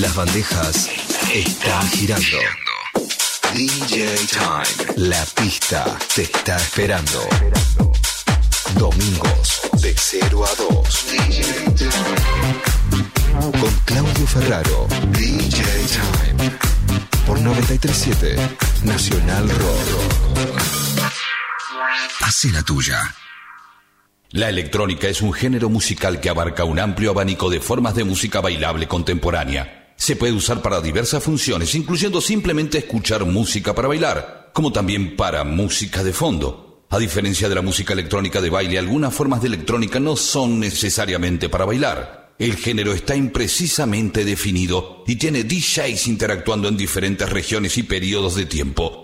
Las bandejas están girando. DJ Time. La pista te está esperando. Domingos de 0 a 2. DJ Time. Con Claudio Ferraro. DJ Time. Por 937 Nacional Rock. Hace la tuya. La electrónica es un género musical que abarca un amplio abanico de formas de música bailable contemporánea. Se puede usar para diversas funciones, incluyendo simplemente escuchar música para bailar, como también para música de fondo. A diferencia de la música electrónica de baile, algunas formas de electrónica no son necesariamente para bailar. El género está imprecisamente definido y tiene DJs interactuando en diferentes regiones y periodos de tiempo.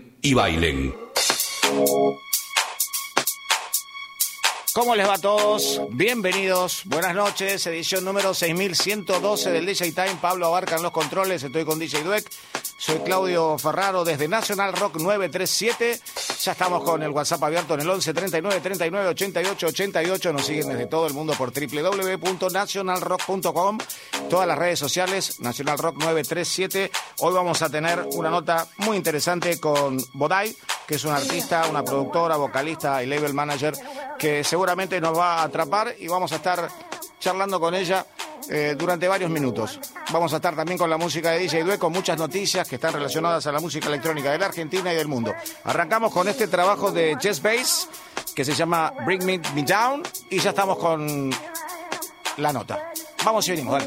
y bailen. ¿Cómo les va a todos? Bienvenidos, buenas noches, edición número 6112 del DJ Time. Pablo Abarca los controles, estoy con DJ Dueck. Soy Claudio Ferraro desde National Rock 937. Ya estamos con el WhatsApp abierto en el 11 39 39 88 88. Nos siguen desde todo el mundo por www.nationalrock.com. Todas las redes sociales, National Rock 937. Hoy vamos a tener una nota muy interesante con Bodai, que es una artista, una productora, vocalista y label manager que seguramente nos va a atrapar y vamos a estar charlando con ella eh, durante varios minutos. Vamos a estar también con la música de DJ Due, con muchas noticias que están relacionadas a la música electrónica de la Argentina y del mundo. Arrancamos con este trabajo de Chess Bass que se llama Bring Me, Down y ya estamos con la nota. Vamos y venimos.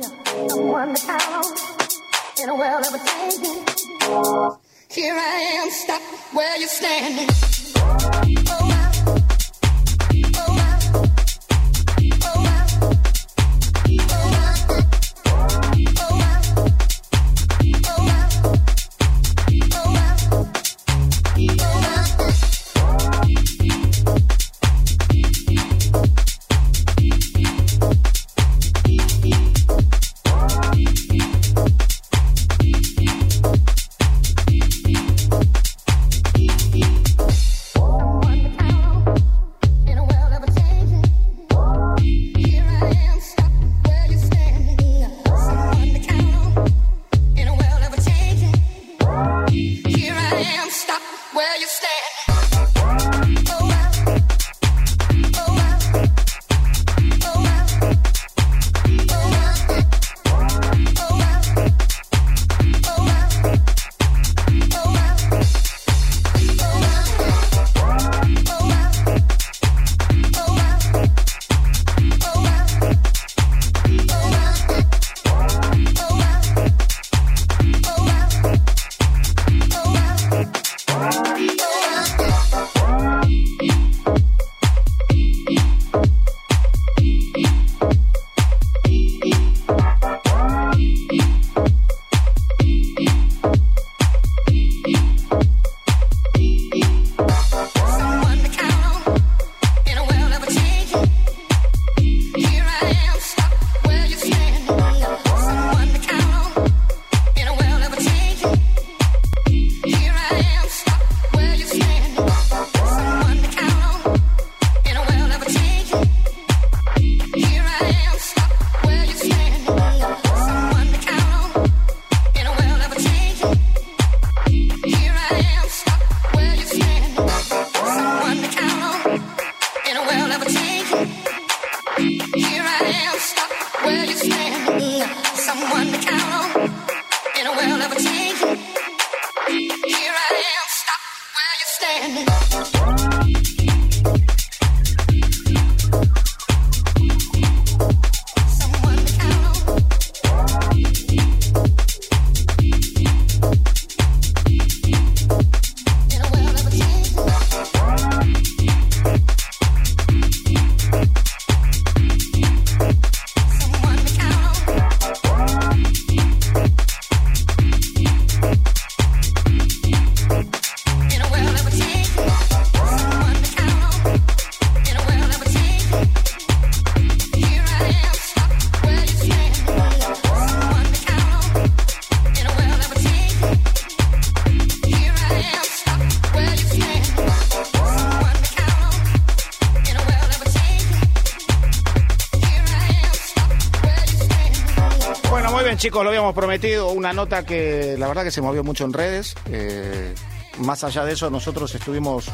Chicos, lo habíamos prometido. Una nota que la verdad que se movió mucho en redes. Eh, más allá de eso, nosotros estuvimos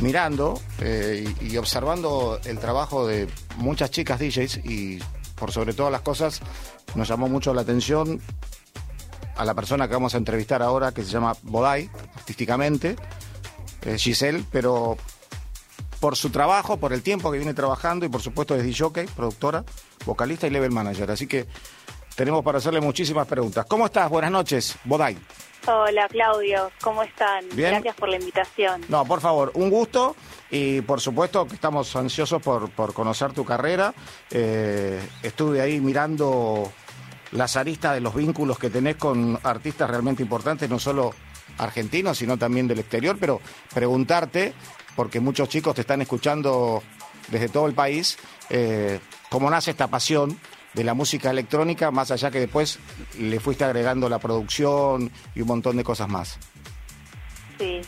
mirando eh, y, observando el trabajo de muchas chicas DJs y por sobre todas las cosas nos llamó mucho la atención a la persona que vamos a entrevistar ahora, que se llama Bodai, artísticamente, eh, Giselle, pero por su trabajo, por el tiempo que viene trabajando y por supuesto es DJ, productora, vocalista y level manager. Así que tenemos para hacerle muchísimas preguntas. ¿Cómo estás? Buenas noches, Bodai. Hola Claudio, ¿cómo están? Bien. Gracias por la invitación. No, por favor, un gusto y por supuesto que estamos ansiosos por, por conocer tu carrera. Eh, estuve ahí mirando las aristas de los vínculos que tenés con artistas realmente importantes, no solo argentinos, sino también del exterior, pero preguntarte, porque muchos chicos te están escuchando desde todo el país, eh, cómo nace esta pasión de la música electrónica, más allá que después le fuiste agregando la producción y un montón de cosas más. Sí.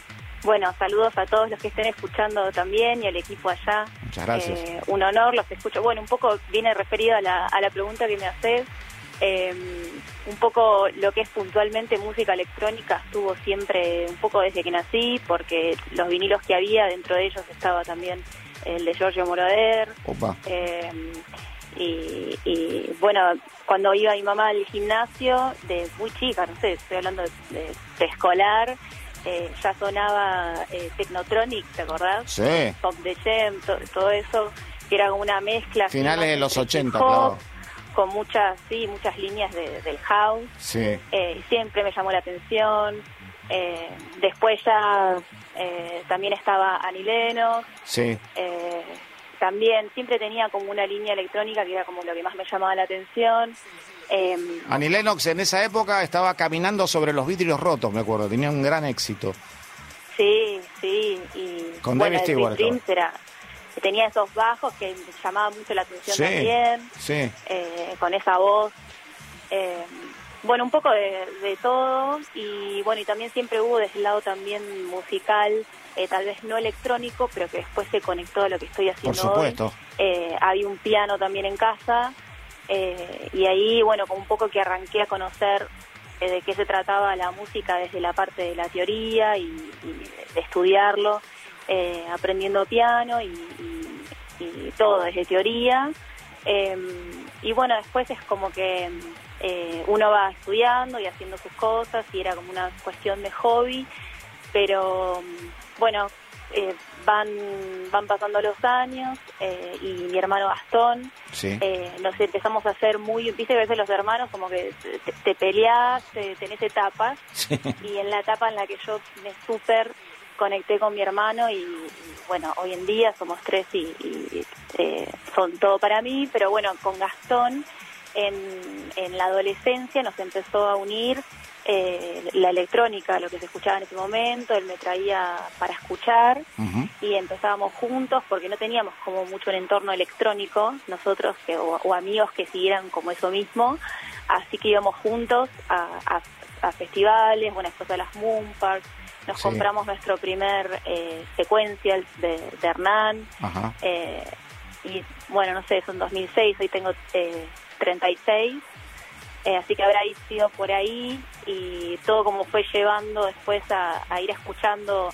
Bueno, saludos a todos los que estén escuchando también y al equipo allá. Muchas gracias. Eh, un honor, los escucho. Bueno, un poco viene referido a la, a la pregunta que me haces. Eh, un poco lo que es puntualmente música electrónica estuvo siempre un poco desde que nací, porque los vinilos que había, dentro de ellos estaba también el de Giorgio Moroder. Opa. Eh, y, y, bueno, cuando iba mi mamá al gimnasio, de muy chica, no sé, estoy hablando de, de preescolar, eh, ya sonaba eh, Technotronic, ¿te acordás? Sí. Pop de Gem, to- todo eso, que era una mezcla. Finales de los entre 80, hip hop, claro. Con muchas, sí, muchas líneas de- del house. Sí. Eh, siempre me llamó la atención. Eh, después ya eh, también estaba Annie Lennox. Sí. También siempre tenía como una línea electrónica que era como lo que más me llamaba la atención. Eh, Annie Lennox en esa época estaba caminando sobre los vidrios rotos, me acuerdo, tenía un gran éxito. sí, sí. Y Con bueno, David Stewart era, tenía esos bajos que me llamaban mucho la atención Sí, también. sí. eh, con esa voz. Eh, bueno, un poco de, de todo y bueno, y también siempre hubo desde el lado también musical, eh, tal vez no electrónico, pero que después se conectó a lo que estoy haciendo supuesto. hoy. Eh, había un piano también en casa eh, y ahí, bueno, como un poco que arranqué a conocer de qué se trataba la música desde la parte de la teoría y, y de estudiarlo, aprendiendo piano y, y- y todo desde teoría. Eh, y bueno, después es como que eh, uno va estudiando y haciendo sus cosas y era como una cuestión de hobby, pero bueno, eh, van, van pasando los años eh, y mi hermano Gastón Sí. eh, nos empezamos a hacer muy, viste que a veces los hermanos como que te, te peleás, te- tenés etapas, Sí. y en la etapa en la que yo me súper conecté con mi hermano y, y, bueno, hoy en día somos tres y, y, eh, son todo para mí, pero bueno, con Gastón en, en la adolescencia nos empezó a unir eh, la electrónica, lo que se escuchaba en ese momento, él me traía para escuchar y empezábamos juntos porque no teníamos como mucho un entorno electrónico nosotros que, o, o amigos que siguieran como eso mismo así que íbamos juntos a, a- a festivales bueno después a las Moon Parks nos Sí. compramos nuestro primer eh, sequential de, de Hernán eh, y bueno no sé son 2006 hoy tengo eh, 36 eh, así que habrá sido por ahí y todo como fue llevando después a, a ir escuchando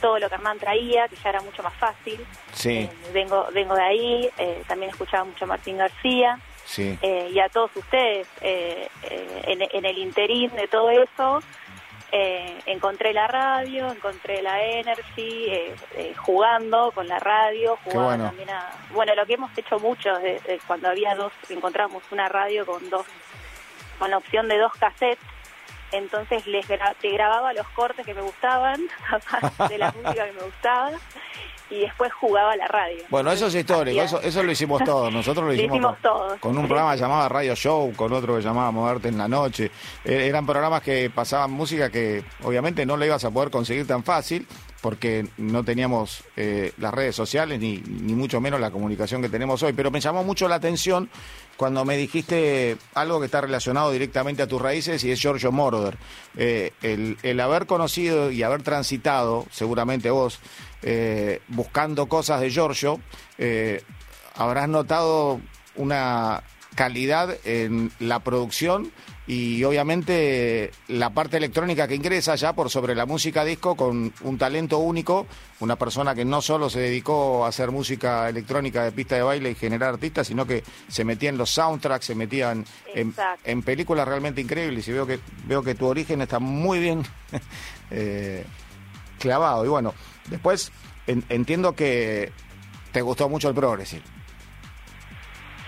todo lo que Hernán traía, que ya era mucho más fácil. Sí, Eh, vengo, vengo de ahí, eh, también escuchaba mucho a Martín García sí. eh, y a todos ustedes. eh, eh, en, en el interín de todo eso, eh, encontré la radio, encontré la Energy, eh, eh, jugando con la radio, jugando bueno. también a... Bueno, lo que hemos hecho mucho, de, de cuando había dos, encontramos una radio con dos, con la opción de dos cassettes, entonces les gra- te grababa los cortes que me gustaban, de la música que me gustaba, y después jugaba a la radio. Bueno, eso es histórico, eso, eso lo hicimos todos. Nosotros lo Lo hicimos, hicimos con, todos. con un programa llamado Radio Show, con otro que llamaba Moverte en la Noche. Eh, eran programas que pasaban música que obviamente no la ibas a poder conseguir tan fácil porque no teníamos eh, las redes sociales ni, ni mucho menos la comunicación que tenemos hoy. Pero me llamó mucho la atención cuando me dijiste algo que está relacionado directamente a tus raíces y es Giorgio Moroder. Eh, el, el haber conocido y haber transitado, seguramente vos, eh, buscando cosas de Giorgio, eh, habrás notado una calidad en la producción y obviamente la parte electrónica que ingresa ya por sobre la música disco con un talento único, una persona que no solo se dedicó a hacer música electrónica de pista de baile y generar artistas, sino que se metía en los soundtracks, se metía en, en, películas realmente increíbles y veo que veo que tu origen está muy bien eh, clavado. Y bueno, después entiendo que te gustó mucho el progressive.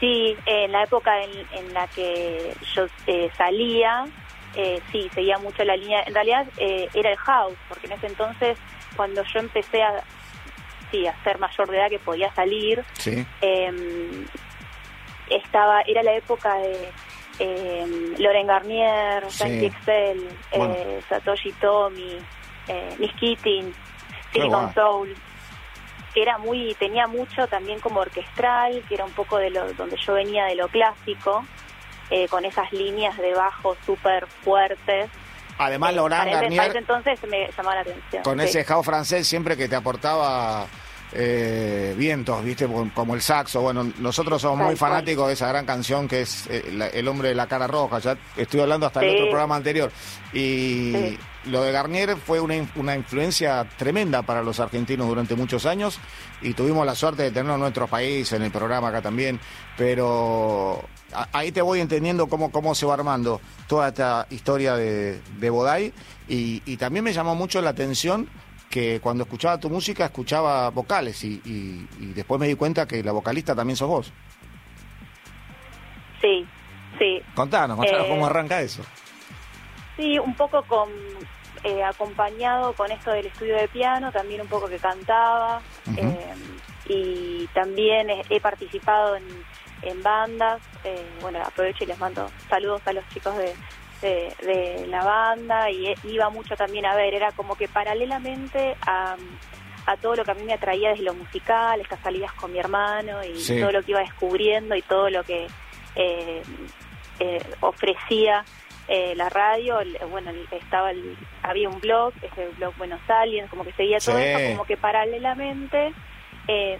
Sí, en la época en, la que yo eh, salía, eh, sí, seguía mucho la línea. En realidad eh, era el house, porque en ese entonces, cuando yo empecé a, sí, a ser mayor de edad que podía salir, em, estaba, era la época de em, Loren Garnier, Santi Excel, Satoshi Tomi, Miss Keating, Silicon Soul que era muy, tenía mucho también como orquestral, que era un poco de lo donde yo venía de lo clásico, eh, con esas líneas de bajo súper fuertes. Además, eh, Garnier... entonces me llamaba la atención. Con ese house francés siempre que te aportaba eh, vientos, viste, como el saxo. Bueno, nosotros somos muy fanáticos de esa gran canción que es eh, El hombre de la cara roja. Ya estoy hablando hasta el otro programa anterior. Y lo de Garnier fue una, una, influencia tremenda para los argentinos durante muchos años y tuvimos la suerte de tenerlo en nuestro país, en el programa acá también. Pero ahí te voy entendiendo cómo, cómo se va armando toda esta historia de, de Bodai y, y también me llamó mucho la atención que cuando escuchaba tu música escuchaba vocales y, después me di cuenta que la vocalista también sos vos. Sí, sí. Contanos, contanos cómo eh, arranca eso. Sí, un poco con eh, acompañado con esto del estudio de piano, también un poco que cantaba eh, y también he, participado en, en bandas. bueno, aprovecho y les mando saludos a los chicos de, de, la banda y iba mucho también a ver, era como que paralelamente a, a todo lo que a mí me atraía desde lo musical, estas salidas con mi hermano y todo lo que iba descubriendo y todo lo que eh, eh, ofrecía eh, la radio, bueno, estaba había un blog, ese blog Buenos Aliens, como que seguía todo eso, como que paralelamente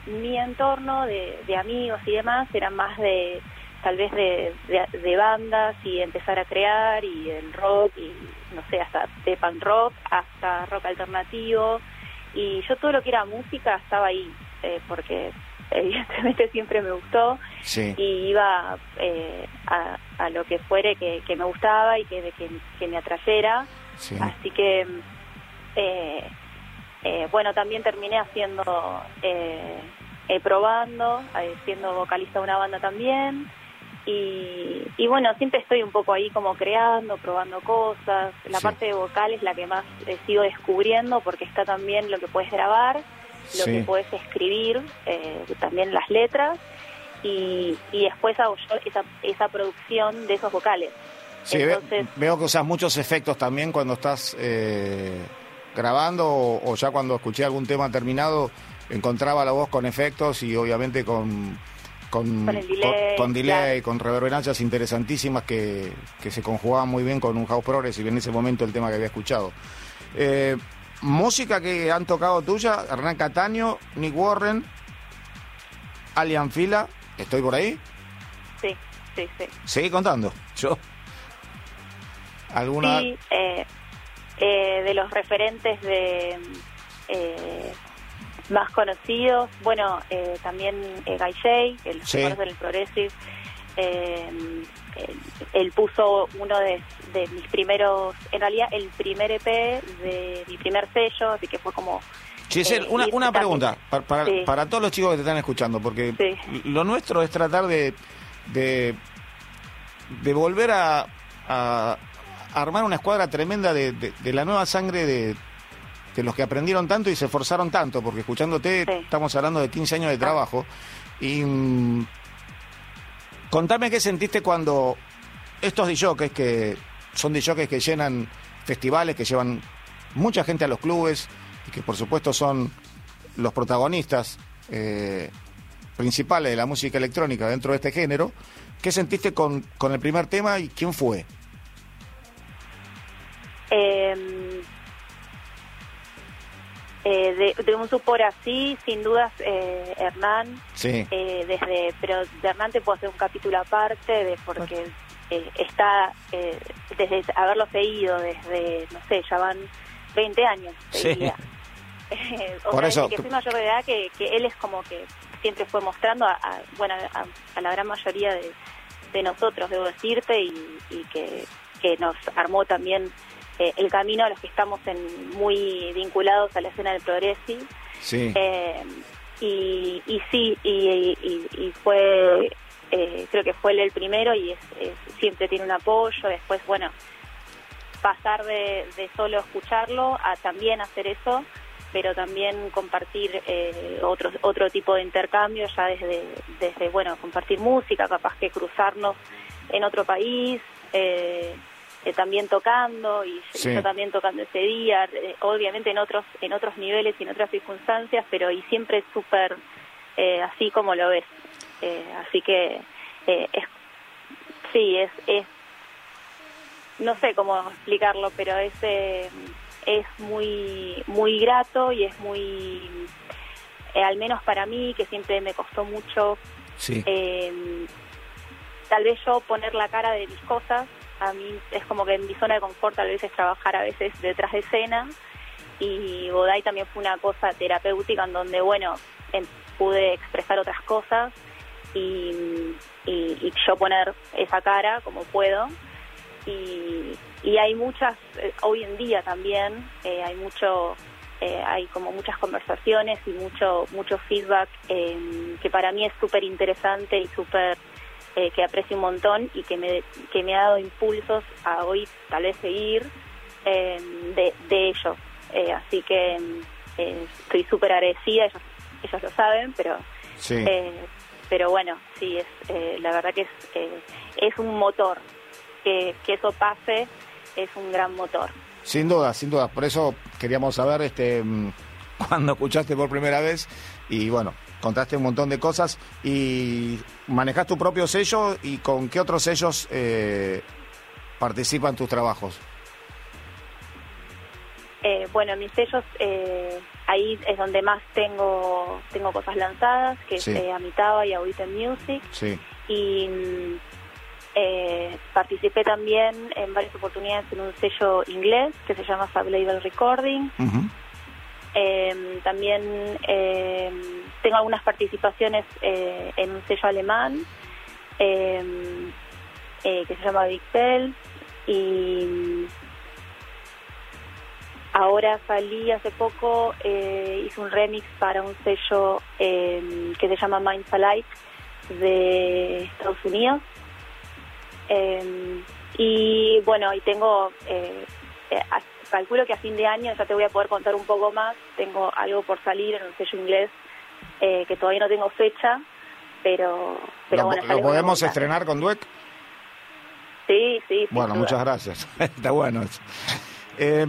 mi entorno de, de amigos y demás era más de tal vez de, de, bandas y empezar a crear y el rock y no sé, hasta de punk rock hasta rock alternativo. Y yo todo lo que era música estaba ahí eh, porque evidentemente siempre me gustó y iba eh, a, a, lo que fuere que, que me gustaba y que, que, que me atrayera. Así que eh, bueno también terminé haciendo probando siendo vocalista de una banda también. Y, bueno, siempre estoy un poco ahí como creando, probando cosas. La parte de vocal es la que más eh, sigo descubriendo porque está también lo que puedes grabar, lo que puedes escribir, eh, también las letras y, y después hago yo esa, esa producción de esos vocales. Sí, veo que usas muchos efectos también cuando estás eh, grabando o, ya cuando escuché algún tema terminado encontraba la voz con efectos y obviamente con con, con, delay, con, reverberancias interesantísimas que, se conjugaban muy bien con un house progressive en ese momento el tema que había escuchado. Eh, música que han tocado tuya, Hernán Cataño, Nick Warren, Alian Fila, ¿estoy por ahí? Sí, sí, sí. Seguí contando, yo. ¿Alguna? Sí, eh, eh, de los referentes de más conocidos, bueno, eh, también eh, Guy Jay, el sí. del Progressive, eh, él, puso uno de, mis primeros, en realidad el primer EP de mi primer sello, así que fue como... Giselle, una, una pregunta para, para, todos los chicos que te están escuchando, porque lo nuestro es tratar de, de, de volver a, a armar una escuadra tremenda de, de la nueva sangre de de los que aprendieron tanto y se esforzaron tanto, porque escuchándote estamos hablando de 15 años de trabajo. Y mm, contame qué sentiste cuando estos DJs que son DJs que llenan festivales, que llevan mucha gente a los clubes y que por supuesto son los protagonistas eh, principales de la música electrónica dentro de este género, ¿qué sentiste con, con el primer tema y quién fue? Eh Eh, de, un supor así, sin dudas, eh, Hernán. Sí. Eh, desde, pero de Hernán te puedo hacer un capítulo aparte, de porque está, desde haberlo seguido, desde, no sé, ya van 20 años. Sí. Por eso. que soy mayor de edad, que, que él es como que siempre fue mostrando, a, bueno, a, la gran mayoría de, de nosotros, debo decirte, y, y que, que nos armó también eh, el camino a los que estamos en, muy vinculados a la escena del progresi. Sí. Eh, y, y, sí, y, fue, eh, creo que fue él el primero y siempre tiene un apoyo. Después, bueno, pasar de, solo escucharlo a también hacer eso, pero también compartir otro, otro tipo de intercambio, ya desde, desde, bueno, compartir música, capaz que cruzarnos en otro país. Eh, eh, también tocando y yo también tocando ese día, eh, obviamente en otros en otros niveles y en otras circunstancias, pero y siempre súper eh, así como lo ves. así que es, sí, es, es, no sé cómo explicarlo, pero es, es muy, muy grato y es muy, al menos para mí, que siempre me costó mucho, tal vez yo poner la cara de mis cosas a mí es como que en mi zona de confort tal vez es trabajar a veces detrás de escena y Bodai también fue una cosa terapéutica en donde, bueno, em, pude expresar otras cosas y, yo poner esa cara como puedo. Y, hay muchas, eh, hoy en día también, eh, hay mucho, eh, hay como muchas conversaciones y mucho, mucho feedback em, que para mí es súper interesante y súper eh, que aprecio un montón y que me, que me ha dado impulsos a hoy tal vez seguir em, de, de ellos. Eh, así que eh, estoy súper agradecida, ellos, ellos lo saben, pero pero bueno, sí, es la verdad que es, es un motor. Que, que eso pase es un gran motor. Sin duda, sin duda. Por eso queríamos saber este mm, cuando escuchaste por primera vez y bueno, contaste un montón de cosas y manejas tu propio sello y con qué otros sellos eh, participan tus trabajos. Eh, bueno, mis sellos, eh, ahí es donde más tengo tengo cosas lanzadas, que es eh, Amitaba y Audition Music. Sí. Y participé también en varias oportunidades en un sello inglés que se llama Fab Label Recording. Eh, también eh, tengo algunas participaciones eh, en un sello alemán em, eh, que se llama Big y ahora salí hace poco, hice un remix para un sello em, que se llama Minds Alike de Estados Unidos. Em, y bueno, y tengo calculo que a fin de año ya te voy a poder contar un poco más. Tengo algo por salir en un sello inglés eh, que todavía no tengo fecha, pero, pero ¿Lo, bueno. ¿Lo podemos estrenar con Duet? Sí, sí. Bueno, muchas gracias. Está bueno eso. Eh,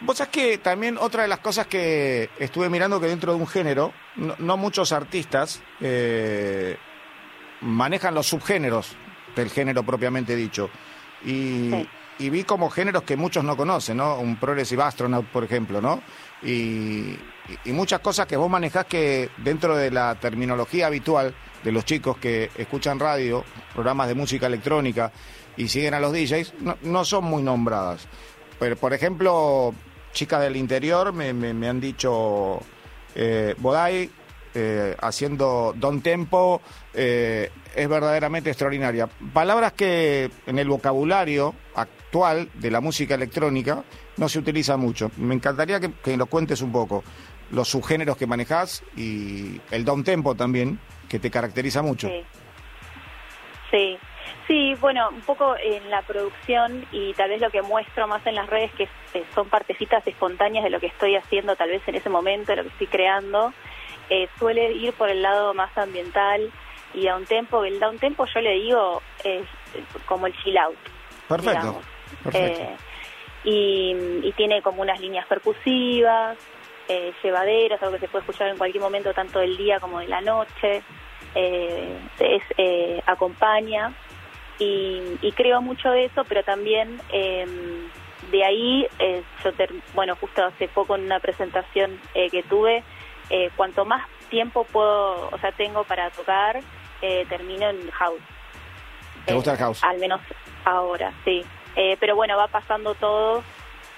Vos sabés que también otra de las cosas que estuve mirando que dentro de un género, no, muchos artistas eh, manejan los subgéneros del género propiamente dicho. Y, y vi como géneros que muchos no conocen, ¿no? Un Progressive Astronaut, por ejemplo, ¿no? Y, muchas cosas que vos manejás que dentro de la terminología habitual de los chicos que escuchan radio, programas de música electrónica y siguen a los DJs, no, son muy nombradas. Pero, por ejemplo, chicas del interior me, me, han dicho eh, Bodai eh, haciendo Don Tempo eh, es verdaderamente extraordinaria. Palabras que en el vocabulario actual de la música electrónica no se utiliza mucho. Me encantaría que, que nos cuentes un poco los subgéneros que manejas y el down tempo también, que te caracteriza mucho. Sí. sí. bueno, un poco en la producción y tal vez lo que muestro más en las redes, que eh, son partecitas espontáneas de lo que estoy haciendo tal vez en ese momento, de lo que estoy creando, eh, suele ir por el lado más ambiental y a un tempo, el down tempo yo le digo es como el chill out. Perfecto. Eh, y, tiene como unas líneas percusivas, eh, llevaderas, algo que se puede escuchar en cualquier momento, tanto del día como de la noche. Eh, es, eh, acompaña y, creo mucho de eso, pero también de ahí, eh, yo, bueno, justo hace poco en una presentación eh, que tuve, eh, cuanto más tiempo puedo, o sea, tengo para tocar, termino en house. ¿Te gusta el house? Al menos ahora, sí. Pero bueno, va pasando todo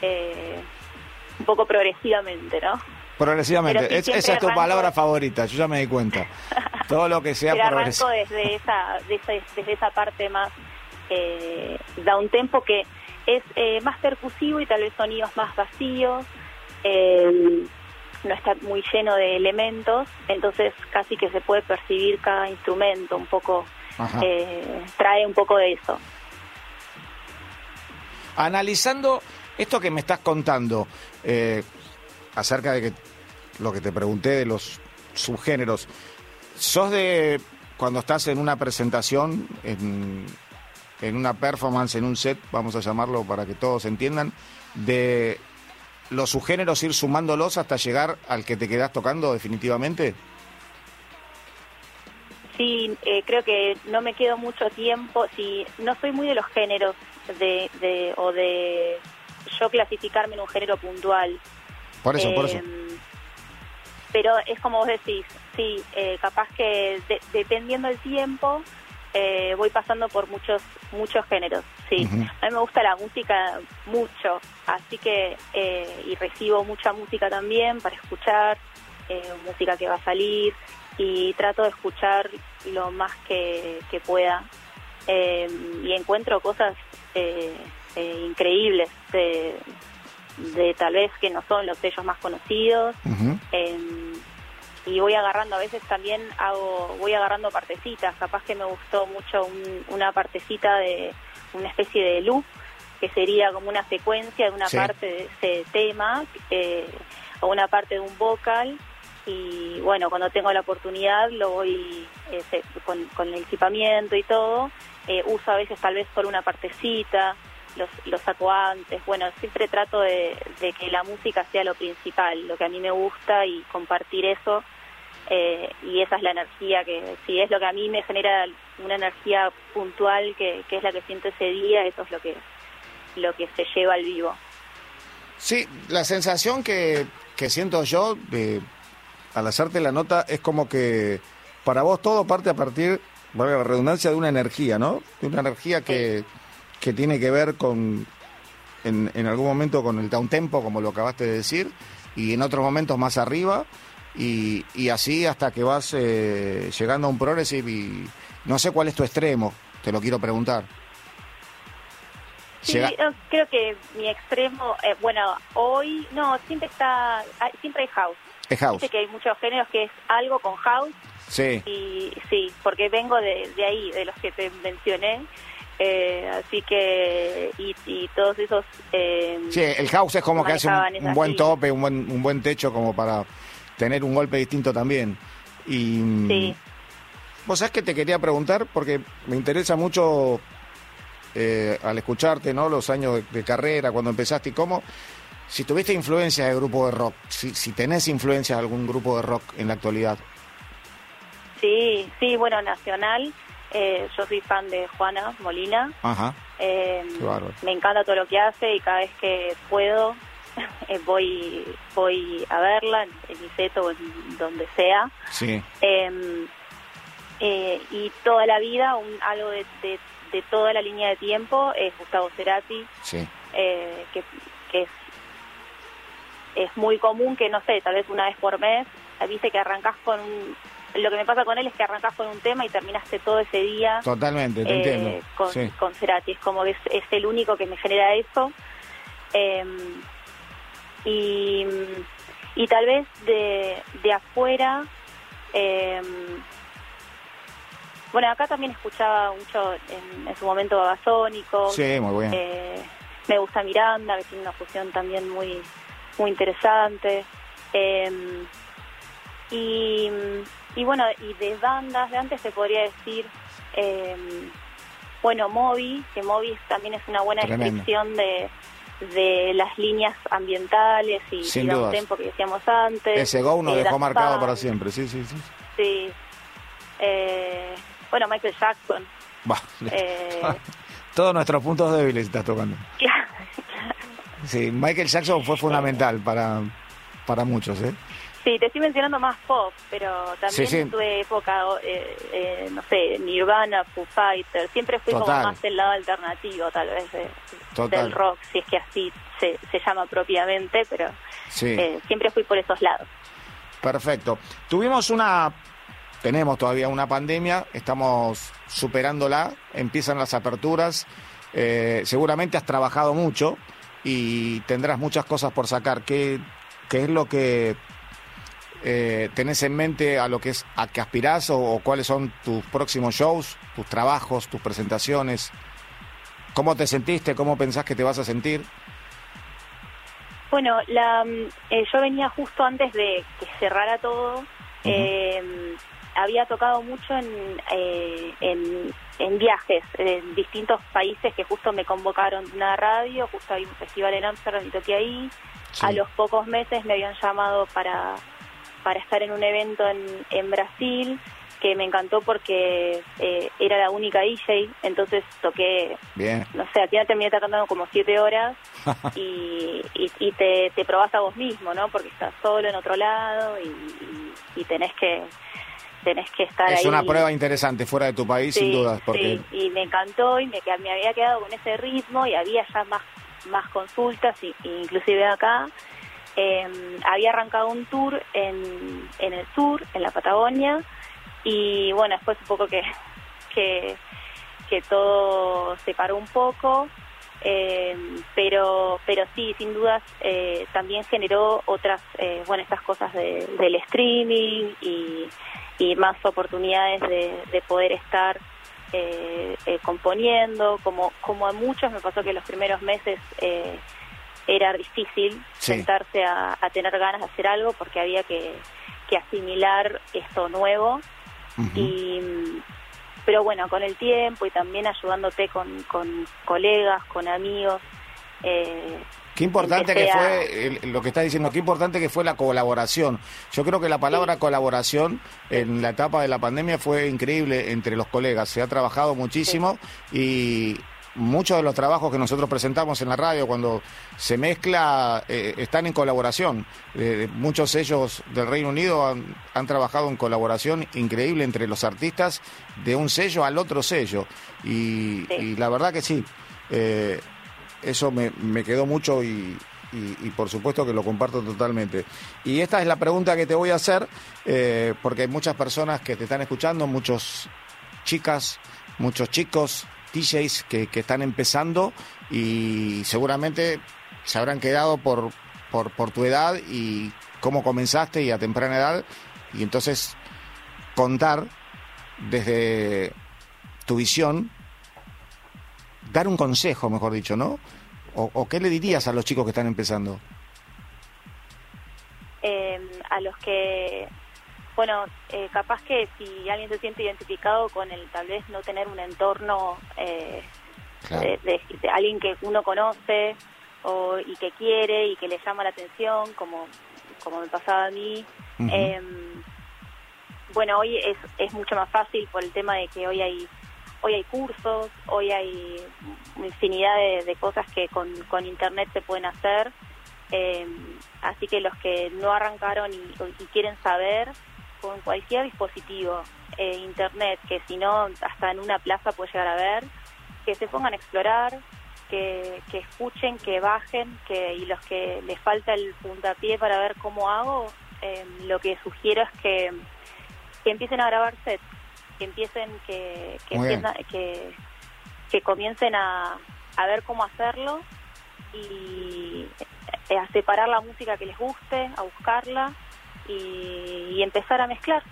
un poco progresivamente, ¿no? Progresivamente, esa es tu palabra favorita, yo ya me di cuenta. Todo lo que sea pero arranco desde esa, desde, desde esa parte más eh, da un tempo que es eh, más percusivo y tal vez sonidos más vacíos, eh, no está muy lleno de elementos, entonces casi que se puede percibir cada instrumento un poco, eh, trae un poco de eso. Analizando esto que me estás contando acerca de que lo que te pregunté de los subgéneros, ¿sos de cuando estás en una presentación, en una performance, en un set, vamos a llamarlo para que todos entiendan, de los subgéneros ir sumándolos hasta llegar al que te quedas tocando definitivamente? Sí, eh, creo que no me quedo mucho tiempo, si no soy muy de los géneros de, de o de yo clasificarme en un género puntual. Por eso, por eso. Em, pero es como vos decís, sí, eh, capaz que dependiendo del tiempo, eh, voy pasando por muchos muchos géneros, sí. A mí me gusta la música mucho, así que, eh, y recibo mucha música también para escuchar, eh, música que va a salir, y trato de escuchar lo más que, pueda. y encuentro cosas increíbles de, de, tal vez que no son los sellos más conocidos. Y voy agarrando a veces también hago voy agarrando partecitas. Capaz que me gustó mucho una partecita de una especie de loop que sería como una secuencia de una parte de ese tema eh, o una parte de un vocal. Y bueno cuando tengo la oportunidad lo voy eh, con, el equipamiento y todo eh, uso a veces tal vez solo una partecita los, los saco antes. Bueno, siempre trato de, que la música sea lo principal, lo que a mí me gusta y compartir eso eh, y esa es la energía que, si es lo que a mí me genera una energía puntual que, es la que siento ese día, eso es lo que, lo que se lleva al vivo. Sí, la sensación que, que siento yo de, al hacerte la nota es como que para vos todo parte a partir, valga la redundancia, de una energía, ¿no? De una energía que, que tiene que ver con, en, en algún momento con el down tempo, como lo acabaste de decir, y en otros momentos más arriba y, y así hasta que vas eh, llegando a un progressive y no sé cuál es tu extremo, te lo quiero preguntar. Sí, creo que mi extremo, eh, bueno, hoy, no, siempre está, siempre hay house. Es house. que hay muchos géneros que es algo con house. Sí. Y sí, porque vengo de, de ahí, de los que te mencioné. Eh, así que, y, y todos esos... Eh, sí, el house es como que hace un, buen tope, un buen, un buen techo como para tener un golpe distinto también. Y sí. vos sabés que te quería preguntar, porque me interesa mucho eh, al escucharte, ¿no? Los años de, carrera, cuando empezaste y cómo, si tuviste influencia de grupo de rock, si, si tenés influencia de algún grupo de rock en la actualidad. Sí, sí, bueno, nacional. Eh, yo soy fan de Juana Molina. Ajá. Eh, me encanta todo lo que hace y cada vez que puedo Eh, voy voy a verla en, en o en donde sea. Sí. Em, eh, y toda la vida, un, algo de, de, toda la línea de tiempo es Gustavo Cerati, sí. Eh, que, que es, es muy común que, no sé, tal vez una vez por mes, dice que arrancas con lo que me pasa con él es que arrancas con un tema y terminaste todo ese día. Totalmente, te entiendo. Con, con Cerati, es como que es, es, el único que me genera eso. Eh, y, y tal vez de, de afuera, eh, bueno, acá también escuchaba mucho en, su momento Babasónico. Sí, muy bien. Eh, me gusta Miranda, que tiene una fusión también muy, muy interesante. Eh, y, y bueno, y de bandas de antes se podría decir, eh, bueno, Moby, que Moby también es una buena descripción de, de las líneas ambientales y, el tempo que decíamos antes. Ese Go nos dejó marcado para siempre, sí, sí, sí. Sí. Eh, bueno, Michael Jackson. Eh, todos nuestros puntos débiles estás tocando. Sí, Michael Jackson fue fundamental para, para muchos, ¿eh? Sí, te estoy mencionando más pop, pero también tuve época, eh, eh, no sé, Nirvana, Foo Fighters, siempre fui como más del lado alternativo, tal vez, del rock, si es que así se, se llama propiamente, pero eh, siempre fui por esos lados. Perfecto. Tuvimos una, tenemos todavía una pandemia, estamos superándola, empiezan las aperturas, seguramente has trabajado mucho y tendrás muchas cosas por sacar. ¿Qué, qué es lo que eh, tenés en mente a lo que es a que aspirás o, cuáles son tus próximos shows, tus trabajos, tus presentaciones? ¿Cómo te sentiste? ¿Cómo pensás que te vas a sentir? Bueno, la, mm, eh, yo venía justo antes de que cerrara todo. eh, había tocado mucho en, eh, en, en, viajes en distintos países que justo me convocaron de una radio, justo hay un festival en Amsterdam y toqué ahí. A los pocos meses me habían llamado para para estar en un evento en, en Brasil que me encantó porque eh, era la única DJ, entonces toqué, Bien. no sé, al final terminé cantando como siete horas y, y, te, te probás a vos mismo, ¿no? Porque estás solo en otro lado y, y, tenés que tenés que estar es ahí. Es una prueba interesante fuera de tu país, sin dudas. Porque... Sí, y me encantó y me, me había quedado con ese ritmo y había ya más, más consultas, y, inclusive acá. Eh, había arrancado un tour en, en el sur, en la Patagonia, y bueno, después un poco que, que, que todo se paró un poco, eh, pero pero sí, sin dudas, eh, también generó otras, eh, bueno, estas cosas de, del streaming y, más oportunidades de, de poder estar eh, eh, componiendo, como, como a muchos me pasó que los primeros meses era difícil sentarse a, tener ganas de hacer algo porque había que, asimilar esto nuevo. y Pero bueno, con el tiempo y también ayudándote con, con colegas, con amigos. Eh, Qué importante que fue lo que está diciendo, qué importante que fue la colaboración. Yo creo que la palabra colaboración en la etapa de la pandemia fue increíble entre los colegas. Se ha trabajado muchísimo y muchos de los trabajos que nosotros presentamos en la radio cuando se mezcla eh, están en colaboración. Eh, muchos sellos del Reino Unido han, trabajado en colaboración increíble entre los artistas de un sello al otro sello. Y, la verdad que sí, eh, eso me, me, quedó mucho y, y, por supuesto que lo comparto totalmente. Y esta es la pregunta que te voy a hacer, porque hay muchas personas que te están escuchando, muchos chicas, muchos chicos DJs que, están empezando y seguramente se habrán quedado por, por, por tu edad y cómo comenzaste y a temprana edad. Y entonces contar desde tu visión, dar un consejo, mejor dicho, ¿no? ¿O, qué le dirías a los chicos que están empezando? Eh, a los que bueno, eh, capaz que si alguien se siente identificado con el tal vez no tener un entorno eh, de, alguien que uno conoce o, y que quiere y que le llama la atención, como, como me pasaba a mí. Em, bueno, hoy es, es mucho más fácil por el tema de que hoy hay hoy hay cursos, hoy hay infinidad de, cosas que con, con internet se pueden hacer. Em, así que los que no arrancaron y quieren saber, con cualquier dispositivo, eh, internet, que si no, hasta en una plaza puede llegar a ver, que se pongan a explorar, que, que escuchen, que bajen, que y los que les falta el puntapié para ver cómo hago, eh, lo que sugiero es que, que empiecen a grabar sets, que empiecen, que, que, que, comiencen a, a ver cómo hacerlo y eh, a separar la música que les guste, a buscarla y, empezar a mezclar.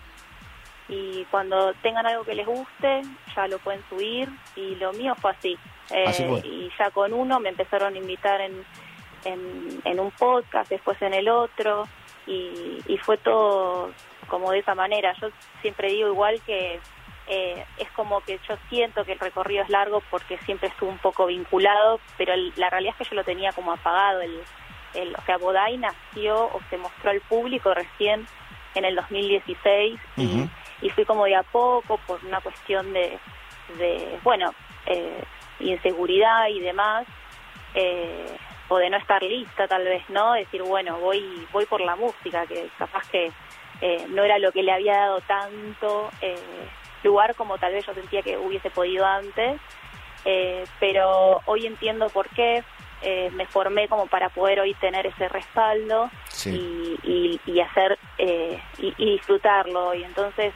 Y cuando tengan algo que les guste, ya lo pueden subir. Y lo mío fue así. Eh, y ya con uno me empezaron a invitar en, en, un podcast, después en el otro. Y, y, fue todo como de esa manera. Yo siempre digo igual que eh, es como que yo siento que el recorrido es largo porque siempre estuvo un poco vinculado, pero la realidad es que yo lo tenía como apagado el, el, o sea, Bodai nació o se mostró al público recién en el 2016 y, y fui como de a poco por una cuestión de, de bueno, eh, inseguridad y demás, eh, o de no estar lista tal vez, ¿no? Decir, bueno, voy, voy por la música, que capaz que eh, no era lo que le había dado tanto eh, lugar como tal vez yo sentía que hubiese podido antes, eh, pero hoy entiendo por qué, me formé como para poder hoy tener ese respaldo y, y, hacer y, disfrutarlo y entonces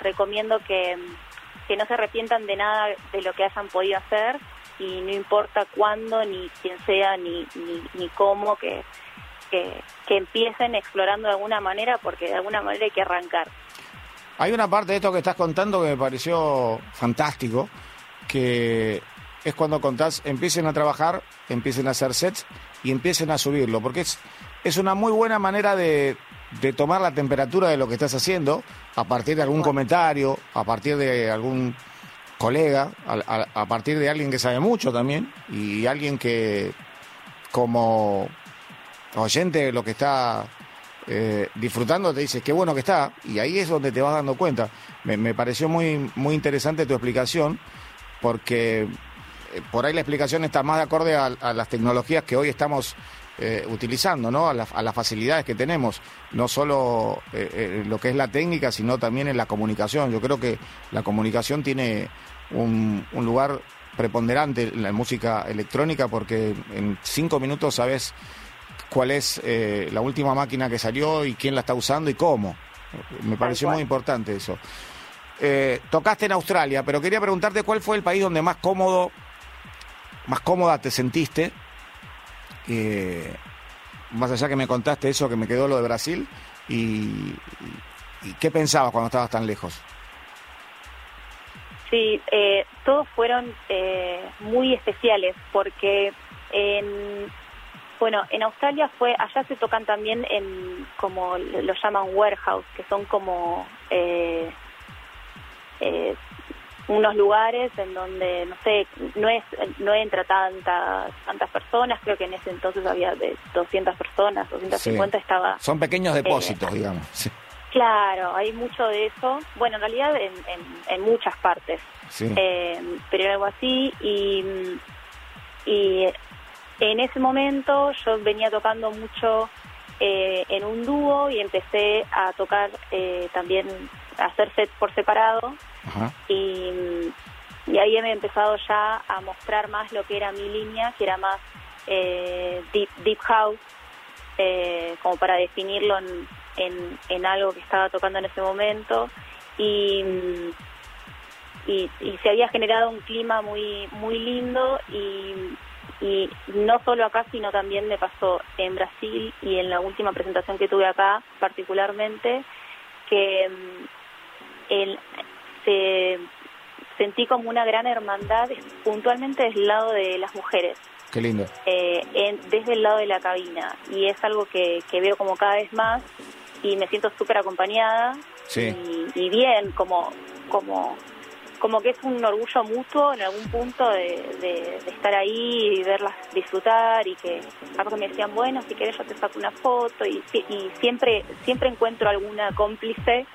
recomiendo que, que no se arrepientan de nada de lo que hayan podido hacer y no importa cuándo, ni quién sea, ni, ni, cómo, que, que, empiecen explorando de alguna manera, porque de alguna manera hay que arrancar. Hay una parte de esto que estás contando que me pareció fantástico, que es cuando contás, empiecen a trabajar, empiecen a hacer sets y empiecen a subirlo, porque es, es una muy buena manera de, de tomar la temperatura de lo que estás haciendo a partir de algún comentario, a partir de algún colega, a, partir de alguien que sabe mucho también y alguien que como oyente lo que está eh, disfrutando te dice qué bueno que está y ahí es donde te vas dando cuenta. Me, pareció muy, muy interesante tu explicación porque por ahí la explicación está más de acorde a, las tecnologías que hoy estamos eh, utilizando, ¿no? A, a, las facilidades que tenemos, no solo lo que es la técnica, sino también en la comunicación. Yo creo que la comunicación tiene un, lugar preponderante en la música electrónica porque en cinco minutos sabes cuál es eh, la última máquina que salió y quién la está usando y cómo. Me pareció muy importante eso. Eh, tocaste en Australia, pero quería preguntarte cuál fue el país donde más cómodo, más cómoda te sentiste. Eh, más allá que me contaste eso, que me quedó lo de Brasil, y qué pensabas cuando estabas tan lejos. Sí, eh, todos fueron eh, muy especiales porque en bueno en Australia fue allá se tocan también en como lo llaman warehouse que son como eh, unos lugares en donde no sé no es no entra tantas tantas personas creo que en ese entonces había de 200 personas 250 estaba son pequeños depósitos digamos sí. Claro, hay mucho de eso. Bueno, en realidad en, en, muchas partes. Eh, pero algo así. Y, y en ese momento yo venía tocando mucho eh, en un dúo y empecé a tocar eh, también, hacer sets por separado. Y, y ahí me he empezado ya a mostrar más lo que era mi línea, que era más deep, deep house, como para definirlo en en, en algo que estaba tocando en ese momento y, y, se había generado un clima muy muy lindo y, y no solo acá sino también me pasó en Brasil y en la última presentación que tuve acá particularmente que el, se sentí como una gran hermandad puntualmente del lado de las mujeres. Qué lindo. Eh, desde el lado de la cabina. Y es algo que, que veo como cada vez más y me siento súper acompañada y, bien, como, como, como que es un orgullo mutuo en algún punto de, estar ahí y verlas disfrutar y que algo me decían, bueno, si quieres yo te saco una foto y, y siempre siempre encuentro alguna cómplice.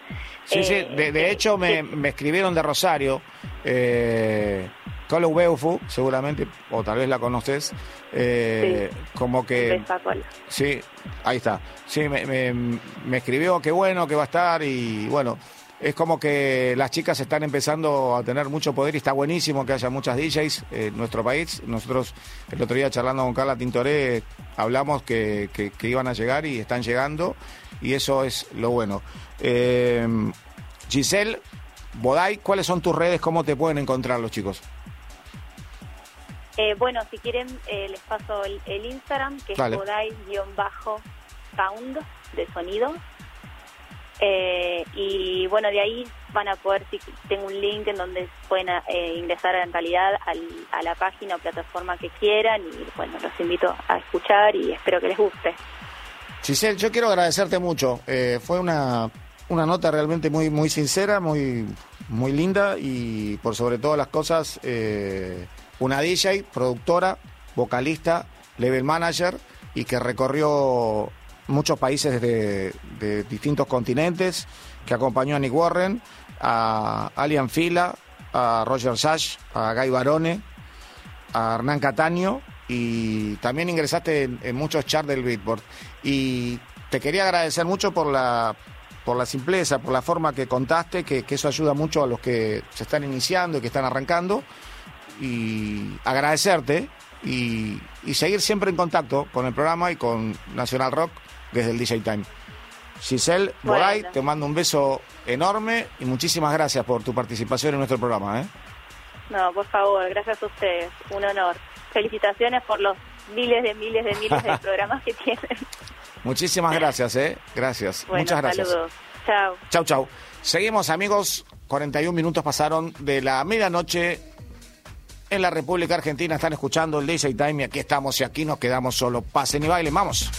Sí, sí, de, de hecho me, me escribieron de Rosario. Eh, Colo Beufu, seguramente, o tal vez la conoces, eh, como que... Sí, ahí está. Sí, me, escribió que bueno, que va a estar y bueno, es como que las chicas están empezando a tener mucho poder y está buenísimo que haya muchas DJs en nuestro país. Nosotros el otro día charlando con Carla Tintoré hablamos que, iban a llegar y están llegando y eso es lo bueno. Eh, Giselle, Boday, ¿cuáles son tus redes? ¿Cómo te pueden encontrar los chicos? Eh, bueno, si quieren, eh, les paso el, Instagram, que es Bodai-Sound de sonido. Eh, y bueno, de ahí van a poder, si tengo un link en donde pueden ingresar en realidad a la página o plataforma que quieran. Y bueno, los invito a escuchar y espero que les guste. Giselle, yo quiero agradecerte mucho. fue una, una nota realmente muy, muy sincera, muy, muy linda y por sobre todas las cosas. Eh, una DJ, productora, vocalista, level manager y que recorrió muchos países de, distintos continentes, que acompañó a Nick Warren, a Alian Fila, a Roger Sash, a Guy Barone, a Hernán Cataño y también ingresaste en, muchos charts del Beatport. Y te quería agradecer mucho por la por la simpleza, por la forma que contaste, que, eso ayuda mucho a los que se están iniciando y que están arrancando. Y agradecerte y, seguir siempre en contacto con el programa y con Nacional Rock desde el DJ Time. Giselle Boray, te mando un beso enorme y muchísimas gracias por tu participación en nuestro programa. ¿eh? No, por favor, gracias a ustedes, un honor. Felicitaciones por los miles de miles de miles de programas que tienen. Muchísimas gracias, ¿eh? Gracias. Muchas gracias. Saludos. Chao. Chao, chao. Seguimos, amigos. 41 minutos pasaron de la medianoche en la República Argentina. Están escuchando el DJ Time y aquí estamos y aquí nos quedamos solo. Pasen y bailen, vamos.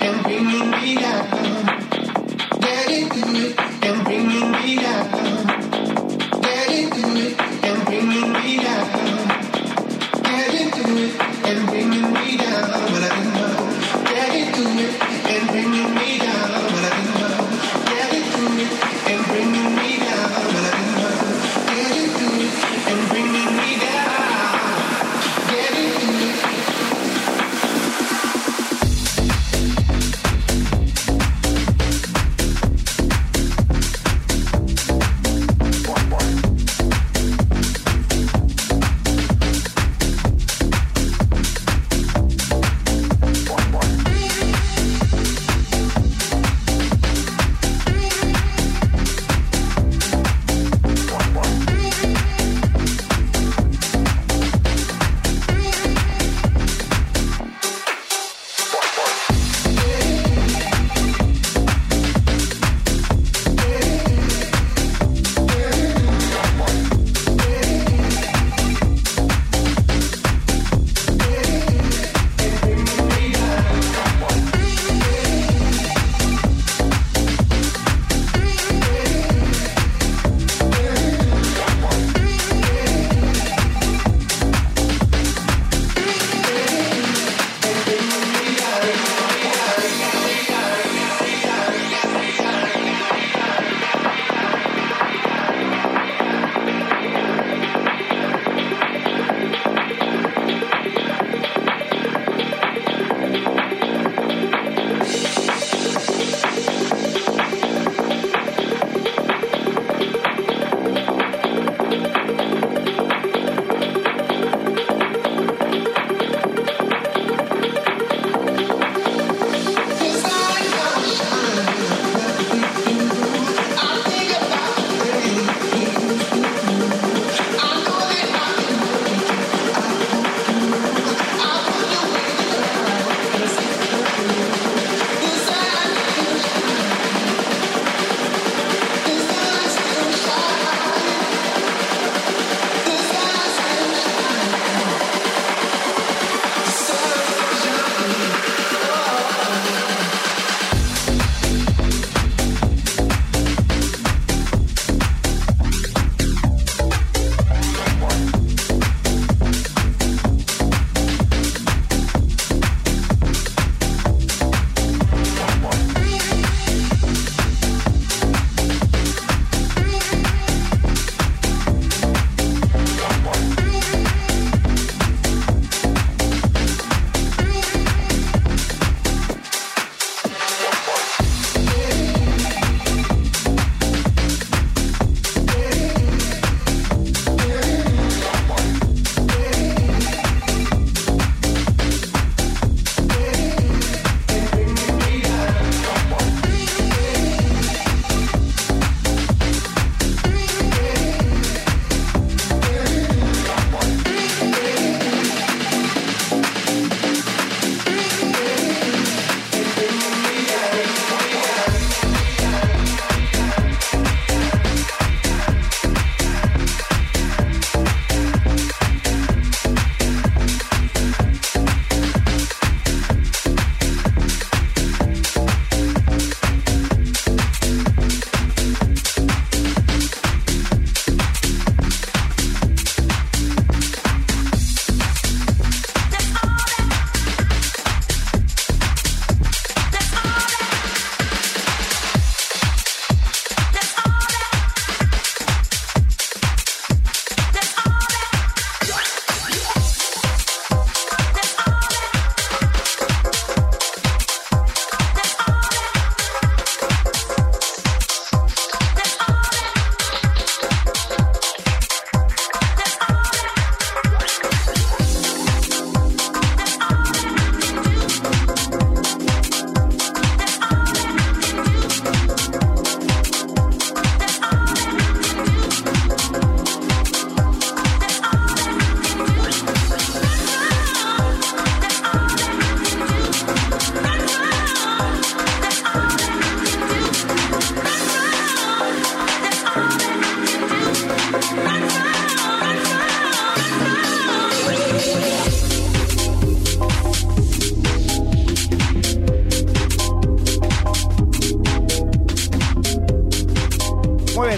and bring me down. Let it do it and bring me down.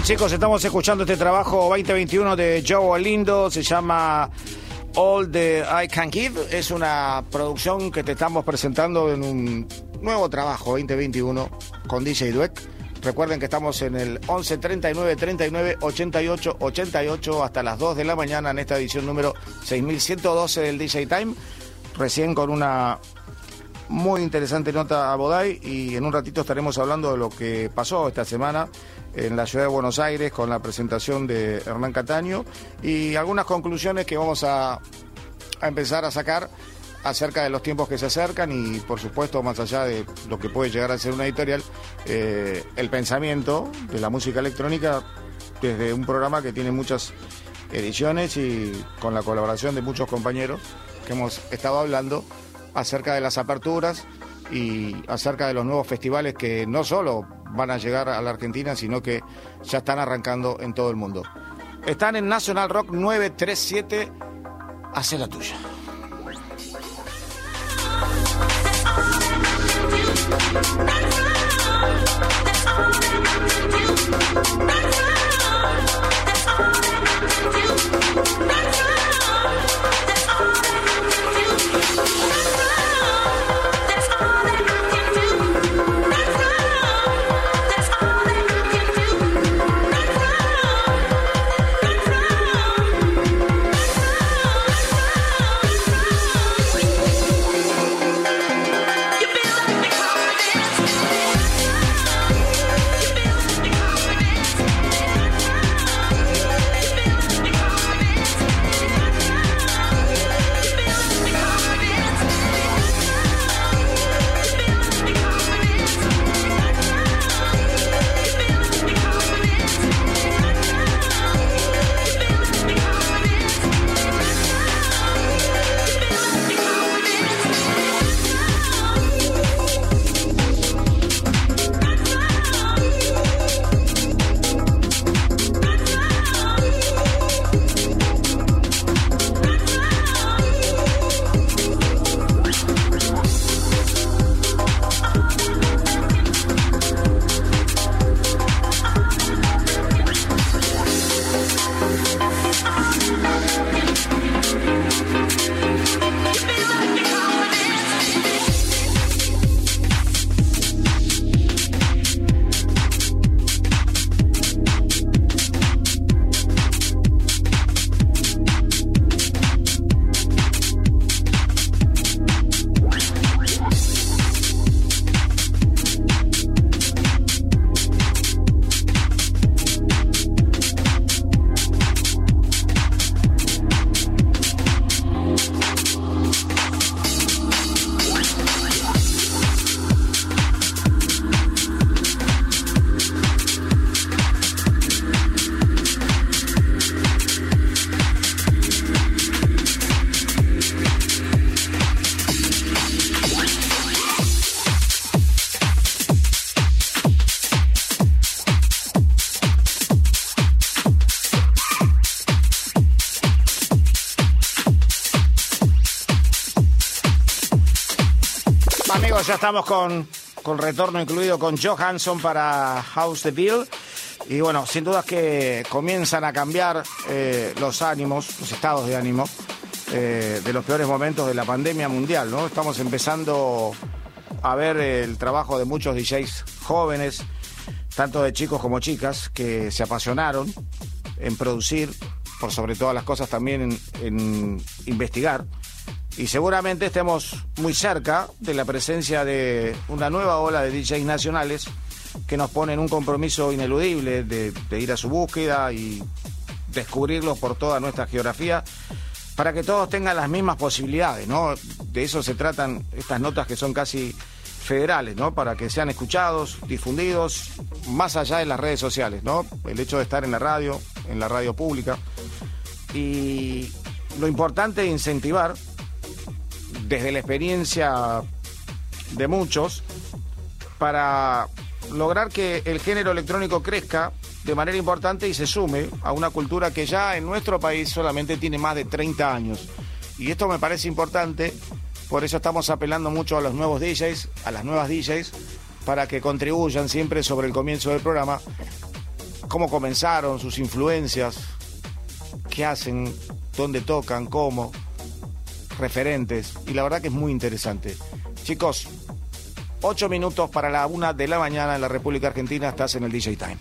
Chicos, estamos escuchando este trabajo 2021 de Joe Lindo. Se llama All the I Can Give. Es una producción que te estamos presentando en un nuevo trabajo 2021 con DJ Dweck. Recuerden que estamos en el 11 39 39 88 88 hasta las 2 de la mañana en esta edición número 6112 del DJ Time. Recién con una muy interesante nota a Bodai y en un ratito estaremos hablando de lo que pasó esta semana en la ciudad de Buenos Aires con la presentación de Hernán Cataño y algunas conclusiones que vamos a, a empezar a sacar acerca de los tiempos que se acercan y por supuesto más allá de lo que puede llegar a ser una editorial, eh, el pensamiento de la música electrónica desde un programa que tiene muchas ediciones y con la colaboración de muchos compañeros que hemos estado hablando acerca de las aperturas y acerca de los nuevos festivales que no solo van a llegar a la Argentina, sino que ya están arrancando en todo el mundo. Están en National Rock 937, hace la tuya. Ya estamos con, con retorno incluido con Johansson para House the Bill. Y bueno, sin duda que comienzan a cambiar eh, los ánimos, los estados de ánimo eh, de los peores momentos de la pandemia mundial, ¿no? Estamos empezando a ver el trabajo de muchos DJs jóvenes, tanto de chicos como chicas, que se apasionaron en producir, por sobre todas las cosas también en, en investigar y seguramente estemos muy cerca de la presencia de una nueva ola de DJs nacionales que nos ponen un compromiso ineludible de, ir a su búsqueda y descubrirlos por toda nuestra geografía para que todos tengan las mismas posibilidades, ¿no? De eso se tratan estas notas que son casi federales, ¿no? Para que sean escuchados, difundidos, más allá de las redes sociales, ¿no? El hecho de estar en la radio, en la radio pública. Y lo importante es incentivar desde la experiencia de muchos para lograr que el género electrónico crezca de manera importante y se sume a una cultura que ya en nuestro país solamente tiene más de 30 años. Y esto me parece importante, por eso estamos apelando mucho a los nuevos DJs, a las nuevas DJs, para que contribuyan siempre sobre el comienzo del programa cómo comenzaron, sus influencias, qué hacen, dónde tocan, cómo, referentes. Y la verdad que es muy interesante. Chicos, ocho minutos para la una de la mañana en la República Argentina, estás en el DJ Time.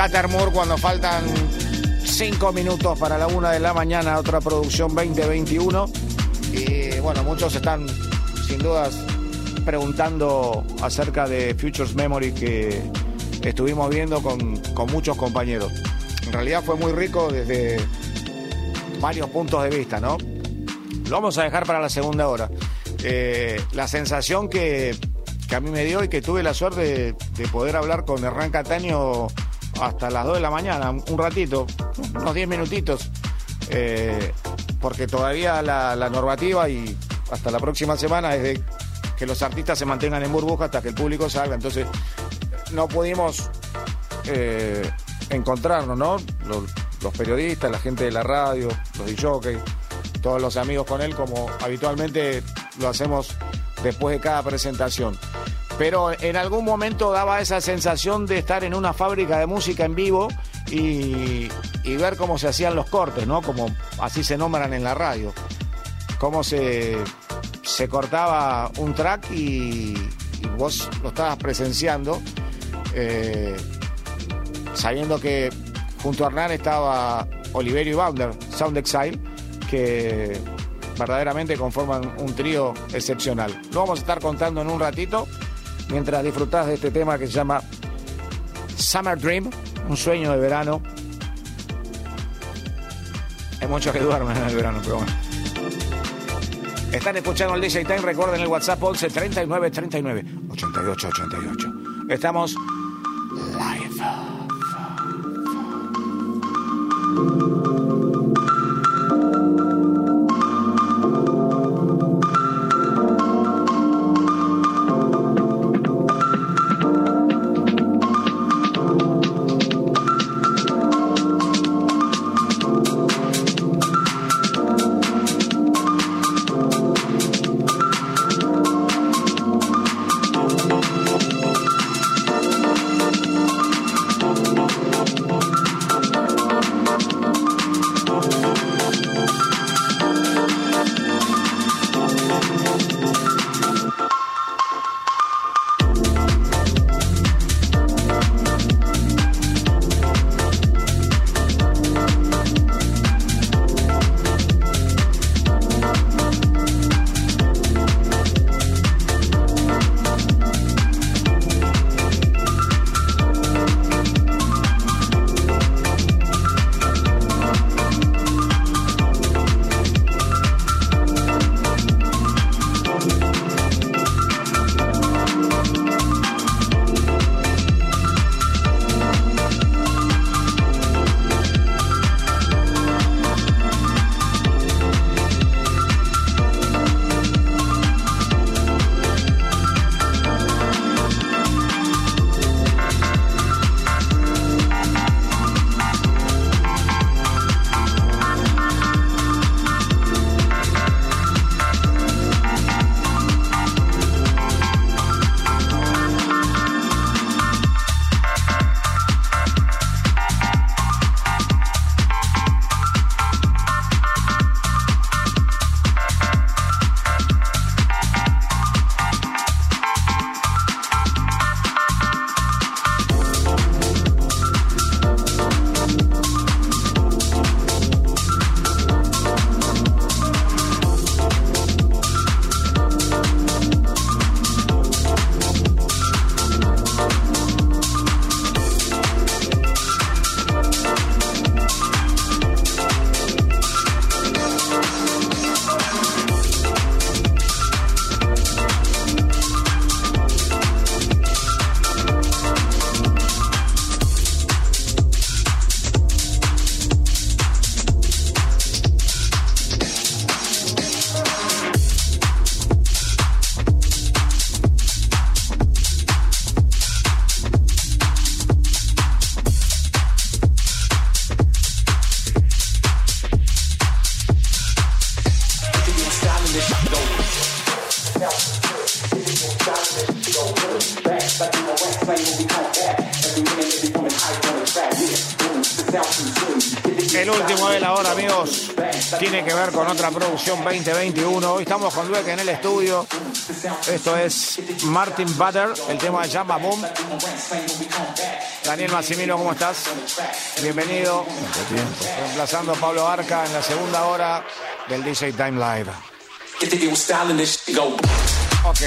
Catermore cuando faltan cinco minutos para la una de la mañana, otra producción 2021. Y bueno, muchos están sin dudas preguntando acerca de Futures Memory que estuvimos viendo con, con muchos compañeros. En realidad fue muy rico desde varios puntos de vista, ¿no? Lo vamos a dejar para la segunda hora. Eh, la sensación que que a mí me dio y que tuve la suerte de, poder hablar con Hernán Cataño hasta las 2 de la mañana, un ratito, unos 10 minutitos, eh, porque todavía la, normativa y hasta la próxima semana es de que los artistas se mantengan en burbuja hasta que el público salga. Entonces, no pudimos eh, encontrarnos, ¿no? Los, periodistas, la gente de la radio, los DJs, todos los amigos con él, como habitualmente lo hacemos después de cada presentación pero en algún momento daba esa sensación de estar en una fábrica de música en vivo y, ver cómo se hacían los cortes, ¿no? Como así se nombran en la radio. Cómo se, se cortaba un track y, vos lo estabas presenciando, eh, sabiendo que junto a Hernán estaba Oliverio y Bounder, Sound Exile, que verdaderamente conforman un trío excepcional. Lo vamos a estar contando en un ratito mientras disfrutás de este tema que se llama Summer Dream, un sueño de verano. Hay muchos que duermen en el verano, pero bueno. Están escuchando el DJ Time, recuerden el WhatsApp 11 39 39 88 88. Estamos otra producción 2021. Hoy estamos con Dueck en el estudio. Esto es Martin Butter, el tema se llama Boom. Daniel Massimino, ¿cómo estás? Bienvenido. Reemplazando a Pablo Arca en la segunda hora del DJ Time Live. Ok.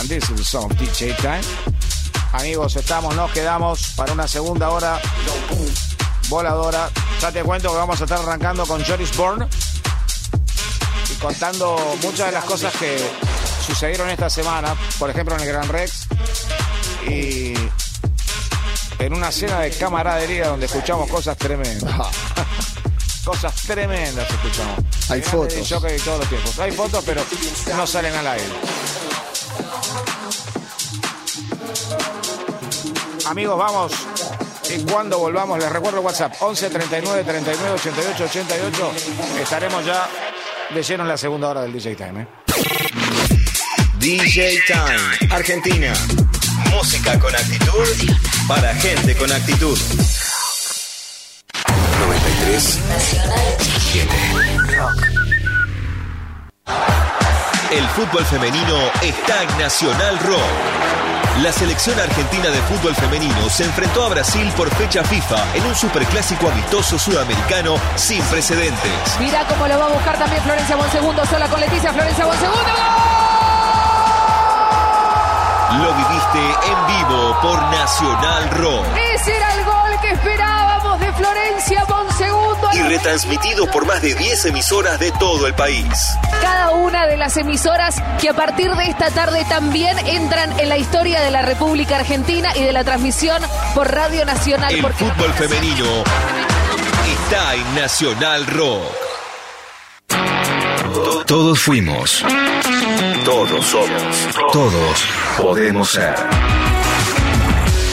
And this is the song DJ Time. Amigos, estamos, nos quedamos para una segunda hora voladora. Ya te cuento que vamos a estar arrancando con Joris Bourne contando muchas de las cosas que sucedieron esta semana, por ejemplo en el Gran Rex y en una cena de camaradería donde escuchamos cosas tremendas. cosas tremendas escuchamos. Hay fotos. Jockey todos los tiempos. Hay fotos, pero no salen al aire. Amigos, vamos. Y cuando volvamos, les recuerdo WhatsApp 11 39 39 88 88. Estaremos ya de lleno en la segunda hora del DJ Time. ¿eh? DJ Time, Argentina. Música con actitud para gente con actitud. 93 El fútbol femenino está en Nacional Rock. La selección argentina de fútbol femenino se enfrentó a Brasil por fecha FIFA en un superclásico amistoso sudamericano sin precedentes. Mira cómo lo va a buscar también Florencia Bonsegundo, sola con Leticia Florencia Bonsegundo. Lo viviste en vivo por Nacional Rock. Ese era el gol que esperábamos de Florencia Bonsegundo. Y retransmitido por más de 10 emisoras de todo el país. Cada una de las emisoras que a partir de esta tarde también entran en la historia de la República Argentina y de la transmisión por Radio Nacional. El porque fútbol femenino está en Nacional Rock. To- Todos fuimos. Todos somos. Todos podemos ser.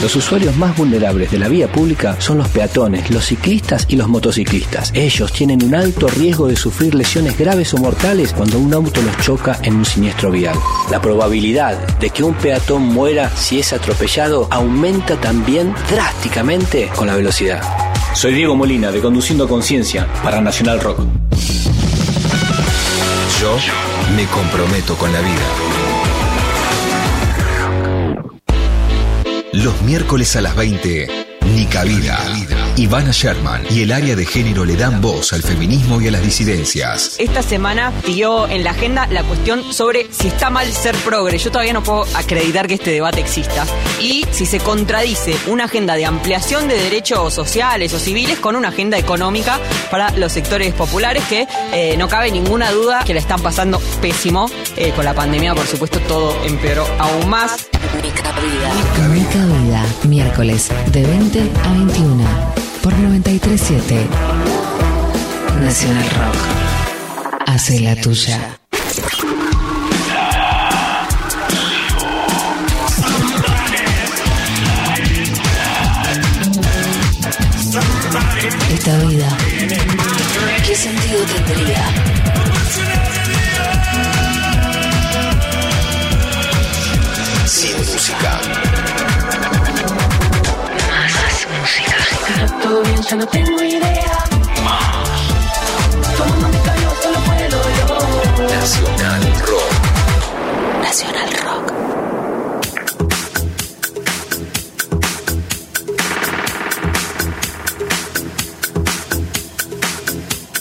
Los usuarios más vulnerables de la vía pública son los peatones, los ciclistas y los motociclistas. Ellos tienen un alto riesgo de sufrir lesiones graves o mortales cuando un auto los choca en un siniestro vial. La probabilidad de que un peatón muera si es atropellado aumenta también drásticamente con la velocidad. Soy Diego Molina de Conduciendo Conciencia para Nacional Rock. Yo me comprometo con la vida. Los miércoles a las 20, Nica Vida. Ivana Sherman y el área de género le dan voz al feminismo y a las disidencias. Esta semana siguió en la agenda la cuestión sobre si está mal ser progre. Yo todavía no puedo acreditar que este debate exista. Y si se contradice una agenda de ampliación de derechos sociales o civiles con una agenda económica para los sectores populares que eh, no cabe ninguna duda que la están pasando pésimo. Eh, con la pandemia, por supuesto, todo empeoró aún más. Mica Vida, miércoles de 20 a 21 por 937 Nacional Rock. Hace la tuya. Esta vida, ¿qué sentido tendría? Sin música. Todo bien, yo no tengo idea. Nacional Rock. Nacional Rock.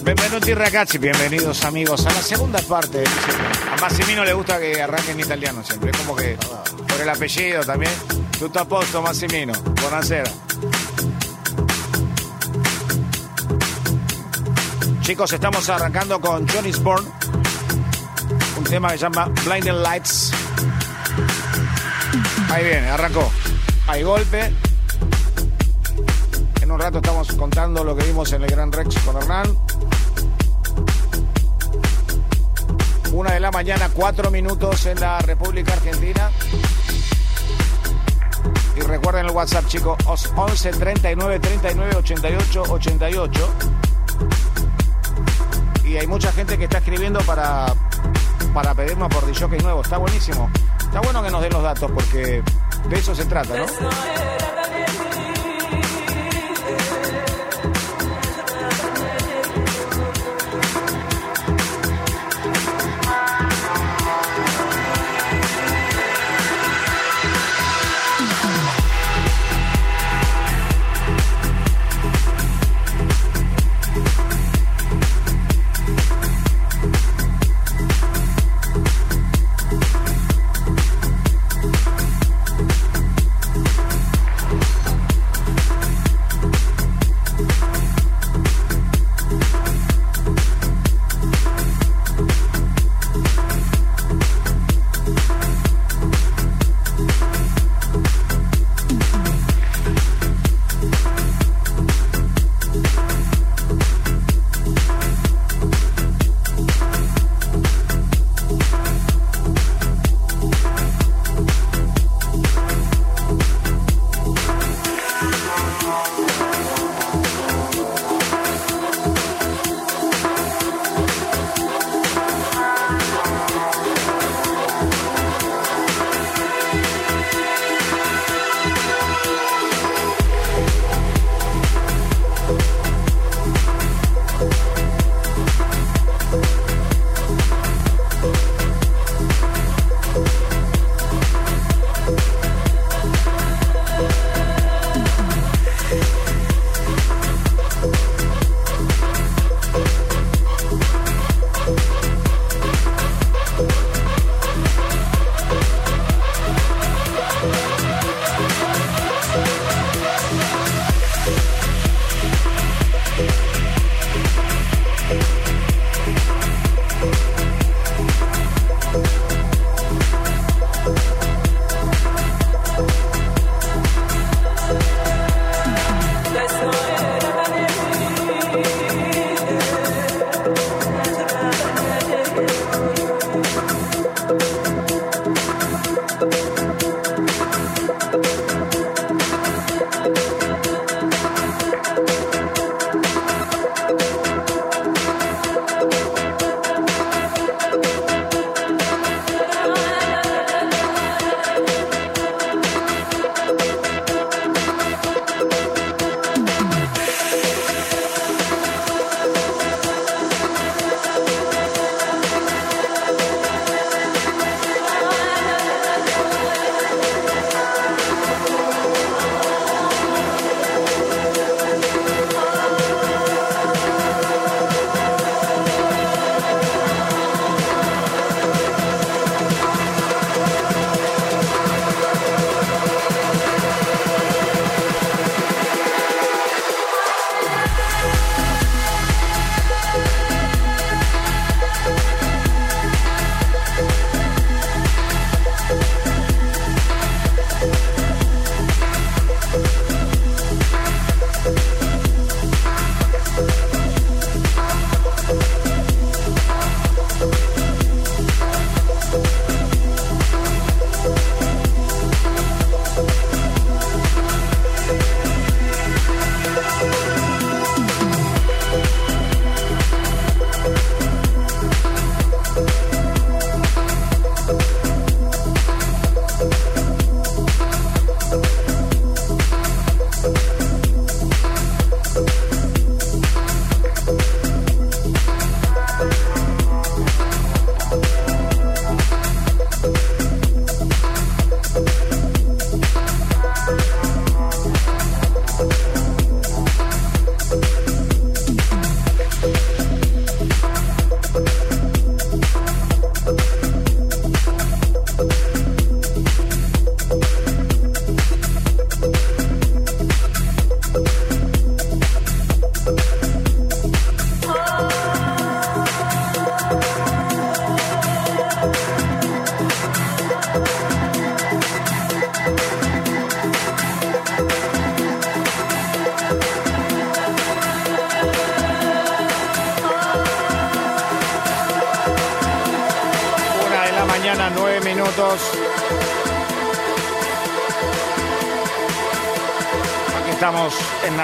Benvenuti ragazzi, bienvenidos amigos a la segunda parte. A Massimino le gusta que arranque en italiano siempre, es como que el apellido también. Tutto a posto Massimino, buonasera. Chicos, estamos arrancando con Johnny's Born, un tema que se llama Blinding Lights. Ahí viene, arrancó. Hay golpe. En un rato estamos contando lo que vimos en el Gran Rex con Hernán. Una de la mañana, cuatro minutos en la República Argentina. Recuerden el WhatsApp, chicos, os- 11 39 39 88 88. Y hay mucha gente que está escribiendo para, para pedirnos por DJ nuevo. Está buenísimo. Está bueno que nos den los datos porque de eso se trata, ¿no?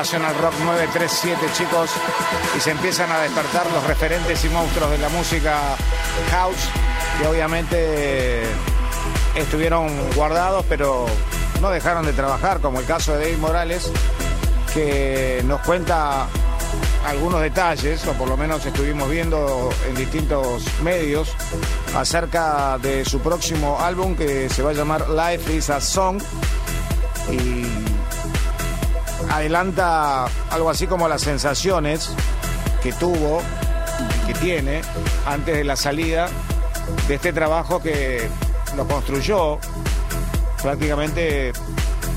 National Rock 937, chicos, y se empiezan a despertar los referentes y monstruos de la música house, que obviamente estuvieron guardados, pero no dejaron de trabajar, como el caso de David Morales, que nos cuenta algunos detalles, o por lo menos estuvimos viendo en distintos medios, acerca de su próximo álbum que se va a llamar Life is a Song. Y adelanta algo así como las sensaciones que tuvo, que tiene, antes de la salida de este trabajo que lo construyó prácticamente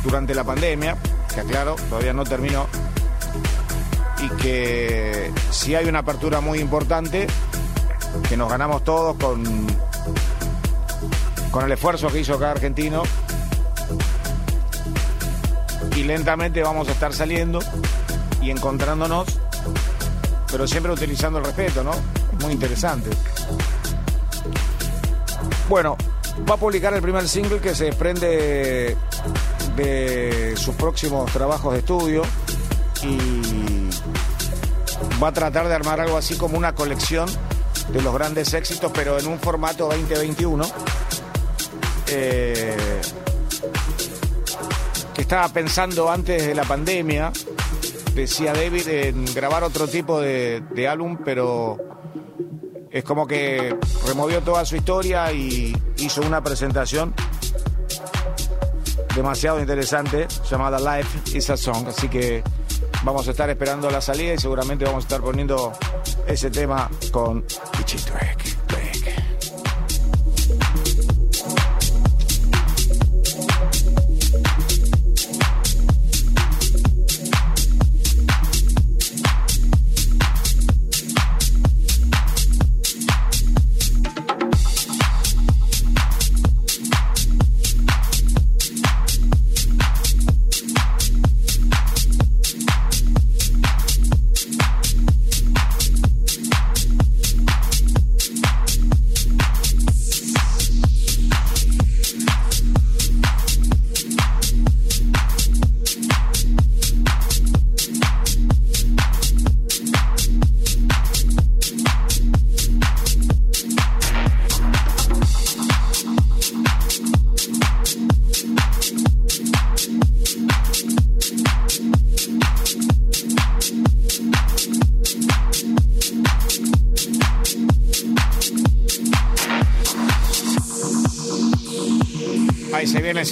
durante la pandemia, que aclaro, todavía no terminó, y que si hay una apertura muy importante, que nos ganamos todos con, con el esfuerzo que hizo cada argentino, lentamente vamos a estar saliendo y encontrándonos, pero siempre utilizando el respeto, ¿no? Muy interesante. Bueno, va a publicar el primer single que se desprende de sus próximos trabajos de estudio y va a tratar de armar algo así como una colección de los grandes éxitos, pero en un formato 2021. Eh, estaba pensando antes de la pandemia, decía David, en grabar otro tipo de, álbum, pero es como que removió toda su historia y hizo una presentación demasiado interesante llamada Life is a Song. Así que vamos a estar esperando la salida y seguramente vamos a estar poniendo ese tema con Pichito Ek.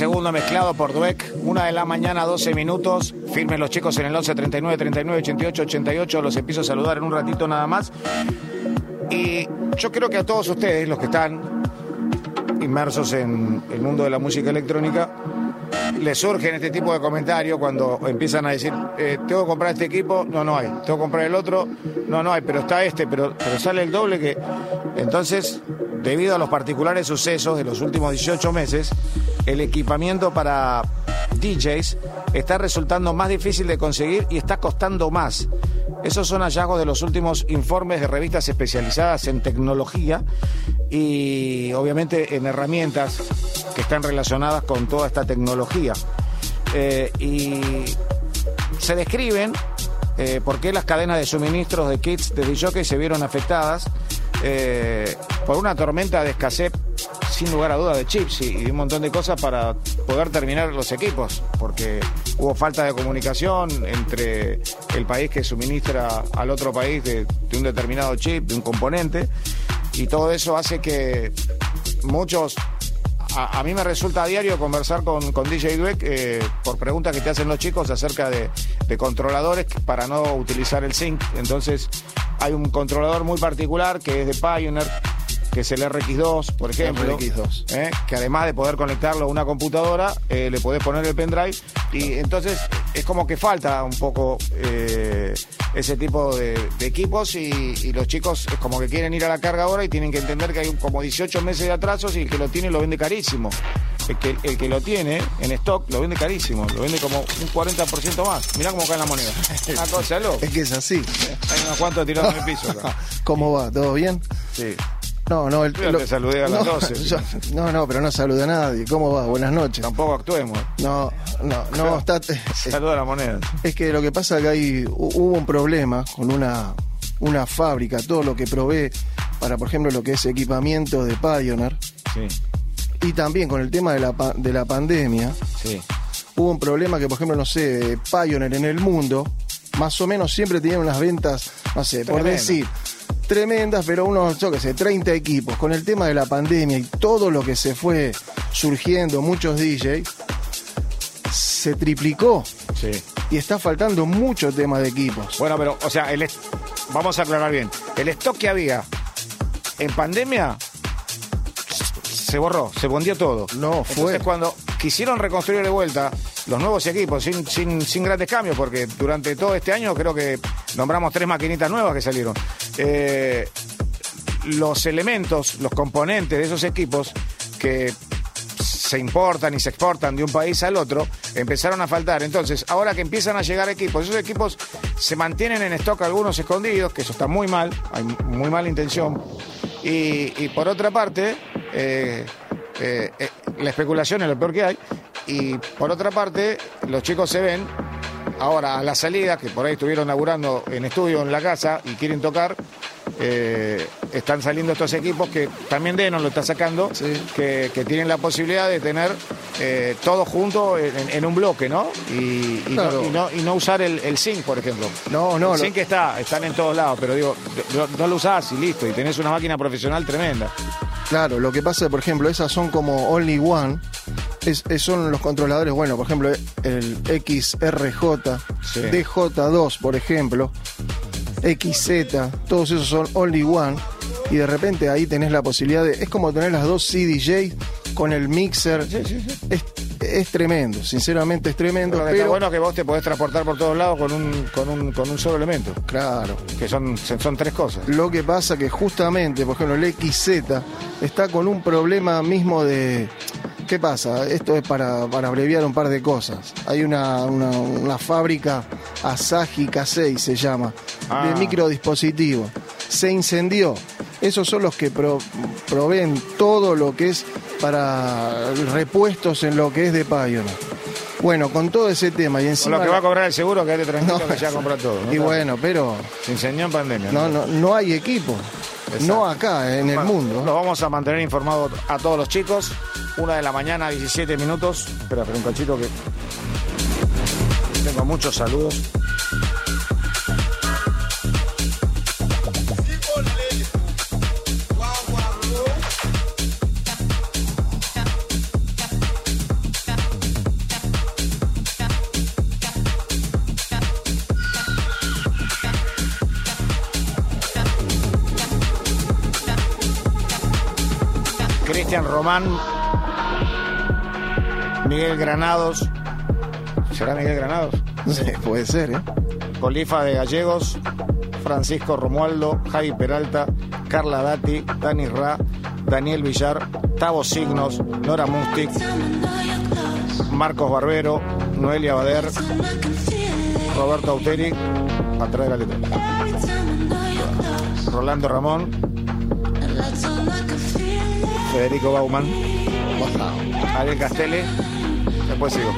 Segundo mezclado por Dweck. Una de la mañana, 12 minutos. Firmen los chicos en el 11 39 39 88 88. Los empiezo a saludar en un ratito nada más. Y yo creo que a todos ustedes, los que están inmersos en el mundo de la música electrónica, les surgen este tipo de comentarios cuando empiezan a decir, eh, tengo que comprar este equipo, no, no hay, tengo que comprar el otro, no, no hay, pero está este, pero, pero sale el doble que... Entonces, debido a los particulares sucesos de los últimos 18 meses, el equipamiento para DJs está resultando más difícil de conseguir y está costando más. Esos son hallazgos de los últimos informes de revistas especializadas en tecnología y obviamente en herramientas que están relacionadas con toda esta tecnología. Eh, y se describen eh, por qué las cadenas de suministros de kits de DJ se vieron afectadas eh, por una tormenta de escasez sin lugar a duda de chips y, y un montón de cosas para poder terminar los equipos, porque hubo falta de comunicación entre el país que suministra al otro país de, de un determinado chip, de un componente, y todo eso hace que muchos a, mí me resulta diario conversar con, con DJ Dweck eh, por preguntas que te hacen los chicos acerca de, de, controladores para no utilizar el sync. Entonces, hay un controlador muy particular que es de Pioneer, que es el RX2, por ejemplo, RX2. ¿eh? que además de poder conectarlo a una computadora, eh, le podés poner el pendrive y entonces es como que falta un poco eh, ese tipo de, de equipos y, y, los chicos es como que quieren ir a la carga ahora y tienen que entender que hay como 18 meses de atrasos y el que lo tiene lo vende carísimo. El que, el que lo tiene en stock lo vende carísimo, lo vende como un 40% más. Mirá cómo cae la moneda. Una cosa. Es que es así. Hay unos cuantos tirados en el piso. Acá. ¿Cómo va? ¿Todo bien? Sí. No, no, el, Yo te saludé a las no, 12. yo- no, no, pero no saluda a nadie. ¿Cómo va? Buenas noches. Tampoco actuemos. No, no, no, está, Saluda a la moneda. es que lo que pasa es que hay, hu- hubo un problema con una, una fábrica, todo lo que provee para, por ejemplo, lo que es equipamiento de Pioneer Sí, y también con el tema de la, de la pandemia, sí. hubo un problema que, por ejemplo, no sé, Pioneer en el mundo, más o menos siempre tenían unas ventas, no sé, por decir, tremendas, pero unos, yo qué sé, 30 equipos. Con el tema de la pandemia y todo lo que se fue surgiendo, muchos DJs, se triplicó Sí. y está faltando mucho tema de equipos. Bueno, pero, o sea, el vamos a aclarar bien. El stock que había en pandemia se borró, se bondió todo. No, fue. Entonces, cuando quisieron reconstruir de vuelta los nuevos equipos sin, sin, sin grandes cambios, porque durante todo este año creo que nombramos tres maquinitas nuevas que salieron. Eh, los elementos, los componentes de esos equipos que se importan y se exportan de un país al otro, empezaron a faltar. Entonces, ahora que empiezan a llegar equipos, esos equipos se mantienen en stock algunos escondidos, que eso está muy mal, hay muy mala intención. Y, por otra parte, eh, eh, la especulación es lo peor que hay. Y por otra parte, los chicos se ven ahora a la salida, que por ahí estuvieron laburando en estudio en la casa y quieren tocar, eh, están saliendo estos equipos que también Denon lo está sacando, Sí. que, que tienen la posibilidad de tener eh, todo junto en, en un bloque, ¿no? Y, y Claro. no, y no- y no usar el, el zinc, por ejemplo. No, no, El lo- zinc está, están en todos lados, pero digo, no, no lo usás y listo, y tenés una máquina profesional tremenda. Claro, lo que pasa, por ejemplo, esas son como Only One. Es, es- son los controladores, bueno, por ejemplo, el XRJ, Sí. DJ2, por ejemplo, XZ, todos esos son Only One. Y de repente ahí tenés la posibilidad de. Es como tener las dos CDJ con el mixer. Es, es tremendo, sinceramente es tremendo. Pero, está bueno que vos te podés transportar por todos lados con un, con un, con un solo elemento, Claro. que son, son tres cosas. Lo que pasa que justamente, por ejemplo, el XZ está con un problema mismo de... ¿Qué pasa? Esto es para, para abreviar un par de cosas. Hay una, una, una fábrica, Asahi Kasei se llama, Ah. de microdispositivos. Se incendió. Esos son los que pro- proveen todo lo que es para repuestos en lo que es de Pioneer. Bueno, con todo ese tema y Con encima... lo que va a cobrar el seguro, quédate tranquilo No, que ya compró todo. ¿no? Y bueno, pero Se enseñó en pandemia. no, no, no hay equipo. Exacto. No acá, en el mundo. Los vamos a mantener informados a todos los chicos. Una de la mañana, 17 minutos. Espera, espera un cachito que. Tengo muchos saludos. Cristian Román. Miguel Granados. ¿Será Miguel Granados? Sí, puede ser, ¿eh? Colifa de Gallegos, Francisco Romualdo, Javi Peralta, Carla Dati, Dani Ra, Daniel Villar, Tavo Signos, Nora Mustic, Marcos Barbero, Noelia Bader, Roberto Auteri, atrás de la letra. Rolando Ramón, Federico Bauman, Ariel Castelli, después sigo.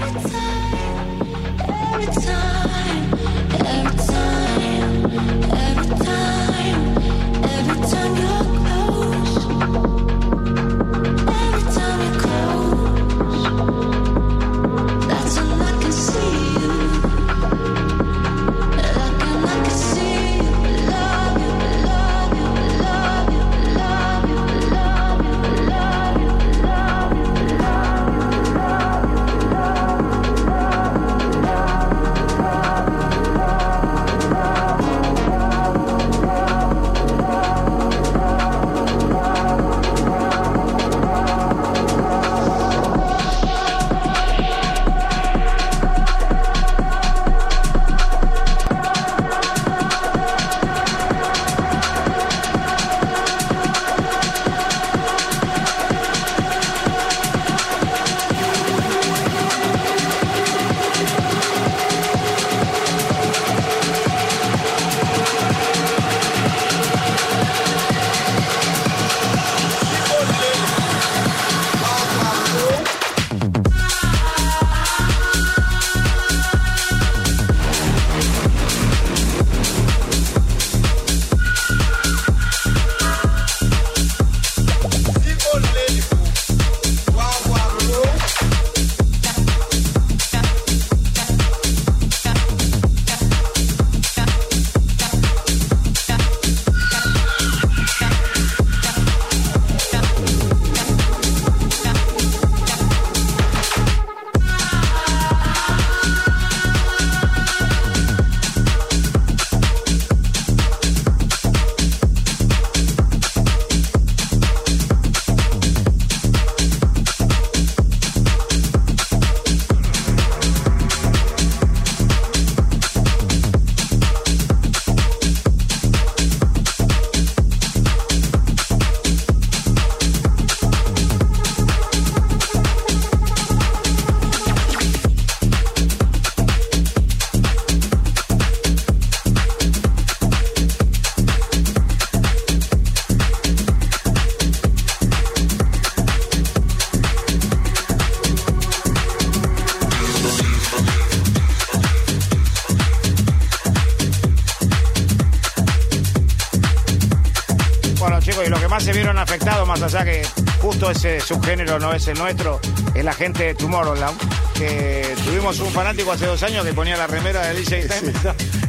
Más allá que justo ese subgénero no es el nuestro, es la gente de Tomorrowland. Que tuvimos un fanático hace dos años que ponía la remera de DJ Time.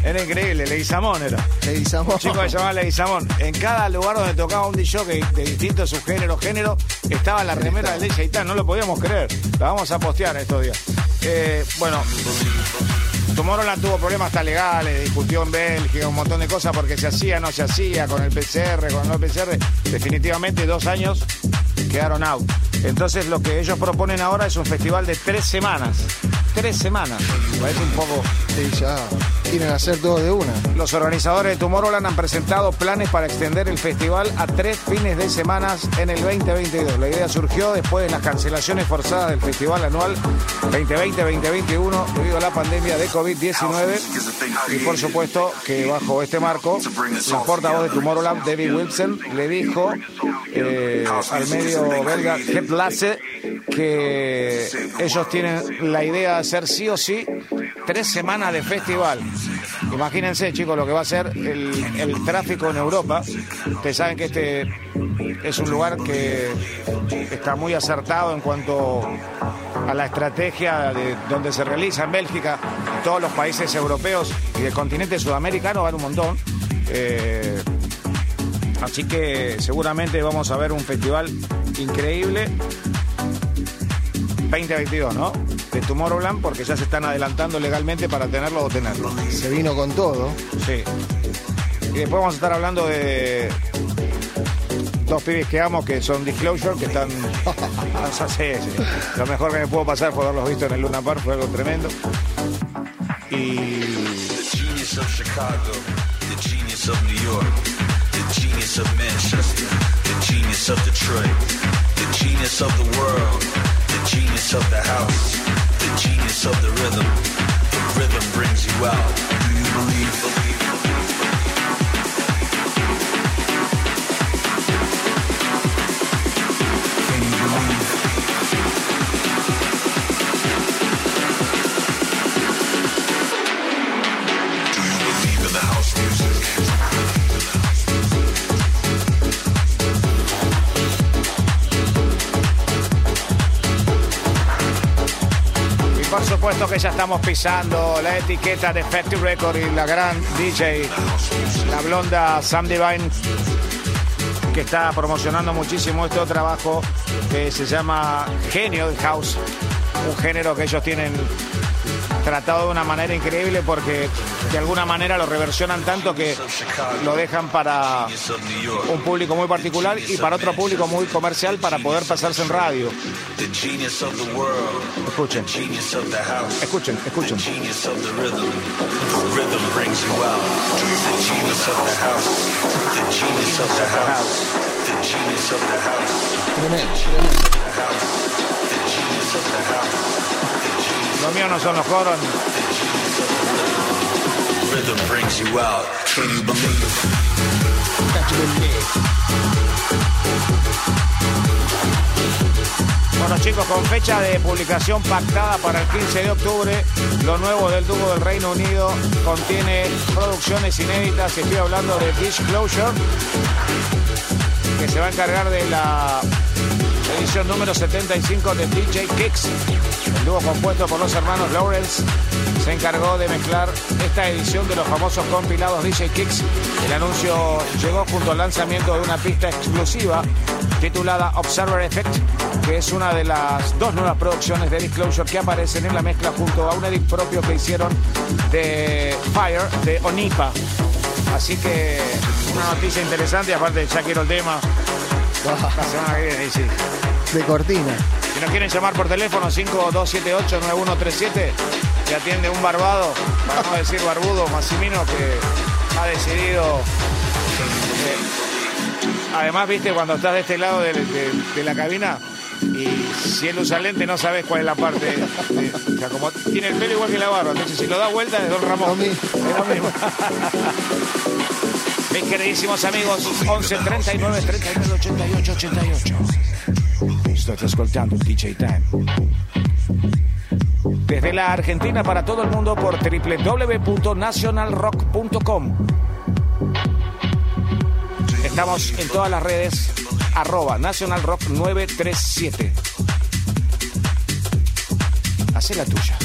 Era increíble, Leguizamón era. Leguizamón. Un chico que se llamaba Leguizamón. En cada lugar donde tocaba un DJ de distintos subgéneros, género, estaba la remera de DJ Time. No lo podíamos creer. La vamos a postear estos días. Eh, bueno, Tomorrowland tuvo problemas hasta legales, discutió en Bélgica, un montón de cosas porque se hacía, no se hacía, con el PCR, con el no PCR. Definitivamente dos años quedaron out. Entonces lo que ellos proponen ahora es un festival de tres semanas. Tres semanas. Parece un poco... Sí, ya quieren hacer todo de una. Los organizadores de Tomorrowland han presentado planes para extender el festival a tres fines de semanas en el 2022. La idea surgió después de las cancelaciones forzadas del festival anual 2020-2021 debido a la pandemia de COVID-19 y por supuesto que bajo este marco la portavoz de Tomorrowland, David Wilson, le dijo eh, al medio belga Het Lasse que ellos tienen la idea de hacer sí o sí tres semanas de festival. Imagínense, chicos, lo que va a ser el, tráfico en Europa. Ustedes saben que este es un lugar que está muy acertado en cuanto a la estrategia de donde se realiza en Bélgica, todos los países europeos y del continente sudamericano van un montón. Eh, así que seguramente vamos a ver un festival increíble 2022, ¿no? De Tomorrowland, porque ya se están adelantando legalmente para tenerlo o tenerlo. Se vino con todo. Sí. Y después vamos a estar hablando de dos pibes que amo, que son Disclosure, que están... sí, sí. Lo mejor que me puedo pasar fue haberlos visto en el Luna Park, fue algo tremendo. Y... The genius of Chicago, the genius of New York, the genius of Manchester, the genius of Detroit, the genius of the world, the genius of the house, the genius of the rhythm. The rhythm brings you out. Do you believe? Supuesto que ya estamos pisando la etiqueta de Effective Record y la gran DJ, la blonda Sam Divine, que está promocionando muchísimo este trabajo que se llama Genio House, un género que ellos tienen tratado de una manera increíble porque de alguna manera lo reversionan tanto que lo dejan para un público muy particular y para otro público muy comercial para poder pasarse en radio. Escuchen, escuchen, escuchen. Lo mío no son los coros. Rhythm. Bueno chicos, con fecha de publicación pactada para el 15 de octubre, lo nuevo del dúo del Reino Unido contiene producciones inéditas. Estoy hablando de Disclosure, que se va a encargar de la edición número 75 de DJ Kicks. El dúo compuesto por los hermanos Lawrence se encargó de mezclar esta edición de los famosos compilados DJ Kicks. El anuncio llegó junto al lanzamiento de una pista exclusiva titulada Observer Effect, que es una de las dos nuevas producciones de Disclosure que aparecen en la mezcla junto a un edit propio que hicieron de Fire de Onipa. Así que una noticia interesante, aparte ya quiero el tema la semana que viene, sí. De cortina. Si nos quieren llamar por teléfono 5278-9137, que atiende un barbado, para no decir barbudo, Massimino, que ha decidido. eh, además, viste, cuando estás de este lado de, de- de la cabina y si él usa lente, no sabes cuál es la parte. de- o sea, como tiene el pelo igual que la barba, entonces si lo da vuelta es Don Ramón. Es lo mismo. Mis queridísimos amigos, 11 39 39 88 88. State ascoltando DJ Time. Desde la Argentina para todo el mundo por www.nationalrock.com. Estamos en todas las redes, arroba National Rock 937. Hacé la tuya.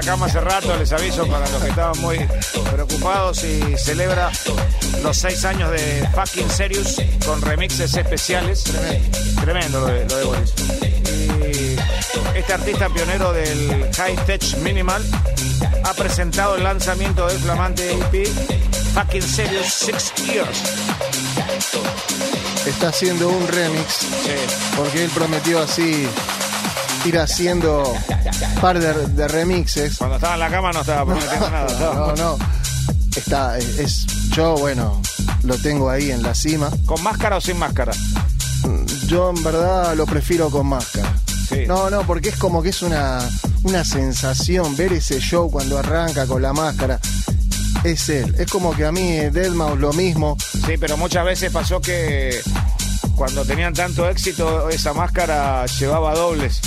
La cama hace rato, les aviso para los que estaban muy preocupados y celebra los seis años de Fucking Serious con remixes especiales. Tremendo lo de, lo de Boris. Y este artista pionero del High Tech Minimal ha presentado el lanzamiento del flamante EP Fucking Serious Six Years. Está haciendo un remix porque él prometió así ir haciendo par de, de remixes. Cuando estaba en la cama no estaba prometiendo nada. estaba- No, no. Está, es, yo, bueno, lo tengo ahí en la cima. ¿Con máscara o sin máscara? Yo en verdad lo prefiero con máscara. Sí. No, no, porque es como que es una, una sensación ver ese show cuando arranca con la máscara. Es él. Es como que a mí Deadmau5 lo mismo. Sí, pero muchas veces pasó que cuando tenían tanto éxito, esa máscara llevaba dobles.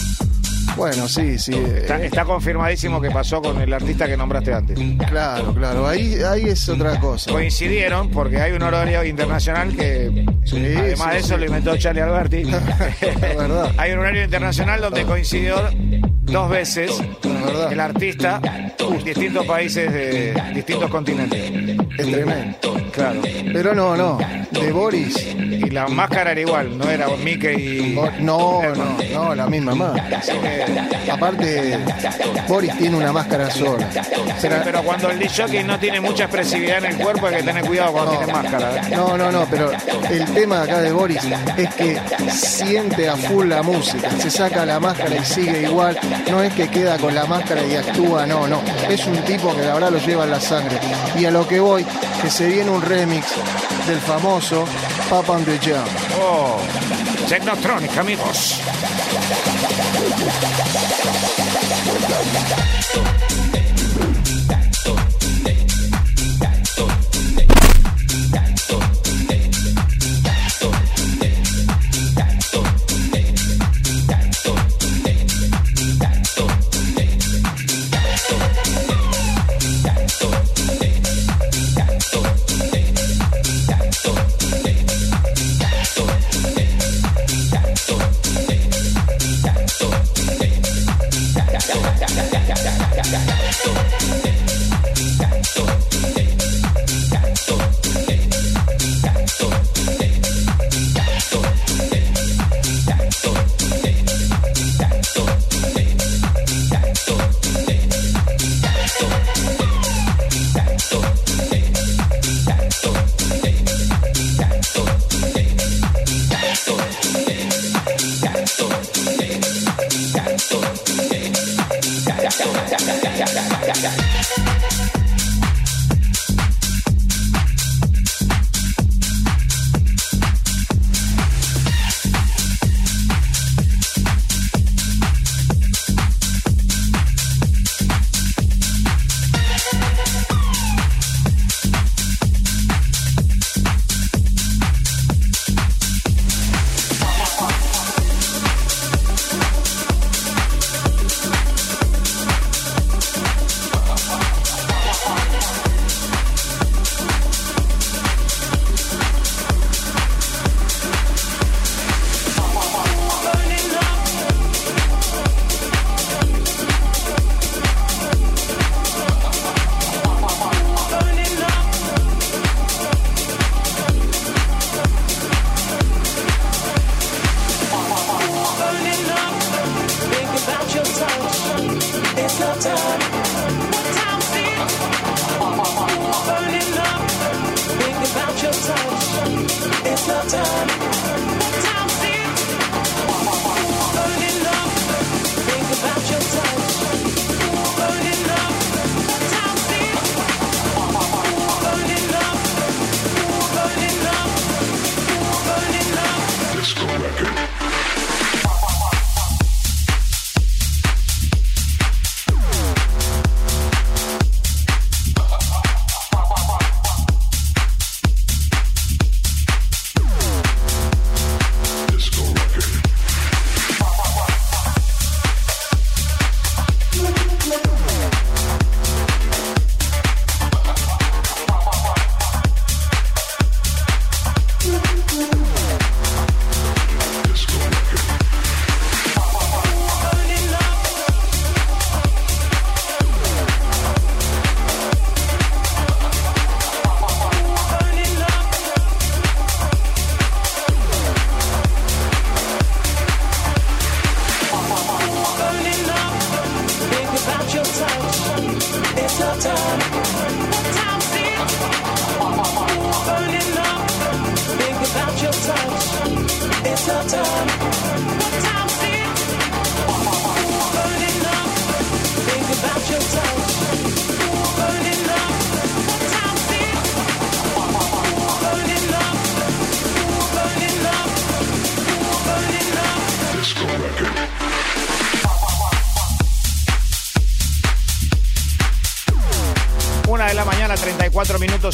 Bueno, sí, sí. Está, eh, está confirmadísimo que pasó con el artista que nombraste antes. Claro, claro. Ahí, ahí es otra cosa. Coincidieron porque hay un horario internacional que, Sí, además sí, de eso, sí. lo inventó Charlie Alberti. Es verdad. hay un horario internacional donde coincidió dos veces el artista en distintos países de distintos continentes. Es tremendo. Claro. Pero no, no. De Boris. Y la máscara era igual, no era Mickey y. Bo- No, no, no, la misma más. Aparte, Boris tiene una máscara sola. Pero, pero cuando el jockey no tiene mucha expresividad en el cuerpo hay que tener cuidado cuando No. tiene máscara. ¿eh? No, no, no, pero el tema acá de Boris es que siente a full la música, se saca la máscara y sigue igual, no es que queda con la máscara y actúa, no, no, es un tipo que la verdad lo lleva en la sangre. Y a lo que voy, que se viene un remix del famoso and the Jam. Oh, Technotronic, amigos.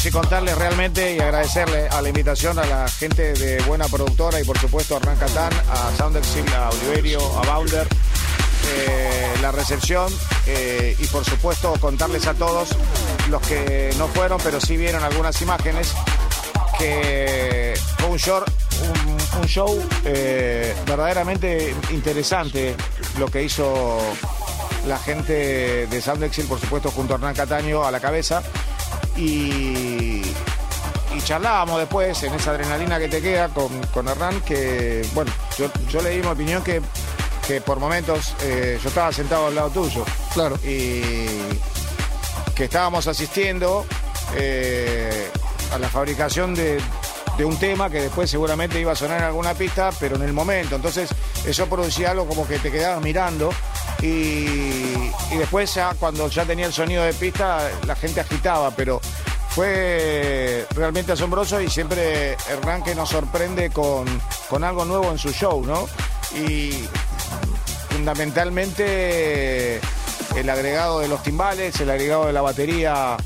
34 minutos y contarles realmente y agradecerle a la invitación a la gente de Buena Productora y por supuesto a Hernán Catán, a Soundexil, a Oliverio, a Bounder, eh, la recepción eh, y por supuesto contarles a todos los que no fueron pero sí vieron algunas imágenes que fue un show, un, un show eh, verdaderamente interesante lo que hizo la gente de Soundexil, por supuesto, junto a Hernán Cataño a la cabeza. Y, y charlábamos después en esa adrenalina que te queda con, con Hernán, que, bueno, yo, yo le di mi opinión que, que por momentos eh, yo estaba sentado al lado tuyo. Claro. Y que estábamos asistiendo eh, a la fabricación de, de un tema que después seguramente iba a sonar en alguna pista, pero en el momento. Entonces, eso producía algo como que te quedabas mirando. Y, y después ya cuando ya tenía el sonido de pista, la gente agitaba, pero fue realmente asombroso y siempre Hernán que nos sorprende con, con algo nuevo en su show, ¿no? Y fundamentalmente el agregado de los timbales, el agregado de la batería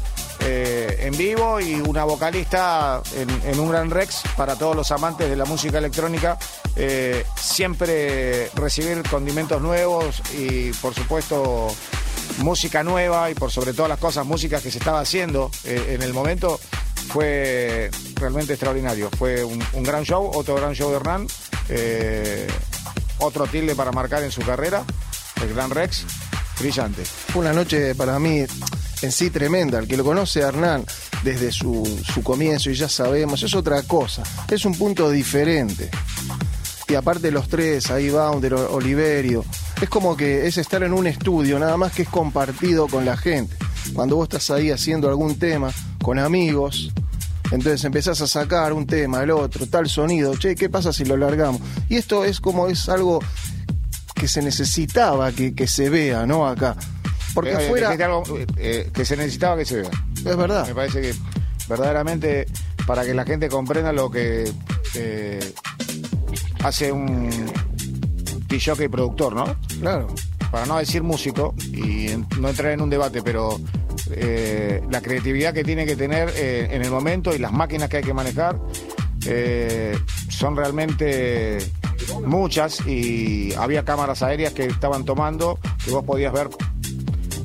eh, en vivo y una vocalista en, un gran Rex para todos los amantes de la música electrónica. eh, siempre recibir condimentos nuevos y por supuesto música nueva y por sobre todas las cosas música que se estaba haciendo eh, en el momento fue realmente extraordinario. Fue un, gran show, otro gran show de Hernán, eh, otro tilde para marcar en su carrera, el Gran Rex, brillante. Fue una noche para mí en sí tremenda. El que lo conoce a Hernán desde su, su comienzo y ya sabemos, es otra cosa. Es un punto diferente. Y aparte los tres, ahí Bounder, Oliverio, es como que es estar en un estudio, nada más que es compartido con la gente. Cuando vos estás ahí haciendo algún tema con amigos, entonces empezás a sacar un tema, el otro, tal sonido, che, ¿qué pasa si lo largamos? Y esto es como es algo que se necesitaba que, que se vea, ¿no? Acá. Porque Eh, afuera, algo, eh, que se necesitaba que se vea. es verdad. Me parece que verdaderamente para que la gente comprenda lo que eh, hace un y productor, ¿no? Claro. Para no decir músico y en- no entrar en un debate, pero eh, la creatividad que tiene que tener eh, en el momento y las máquinas que hay que manejar eh, son realmente muchas y había cámaras aéreas que estaban tomando que vos podías ver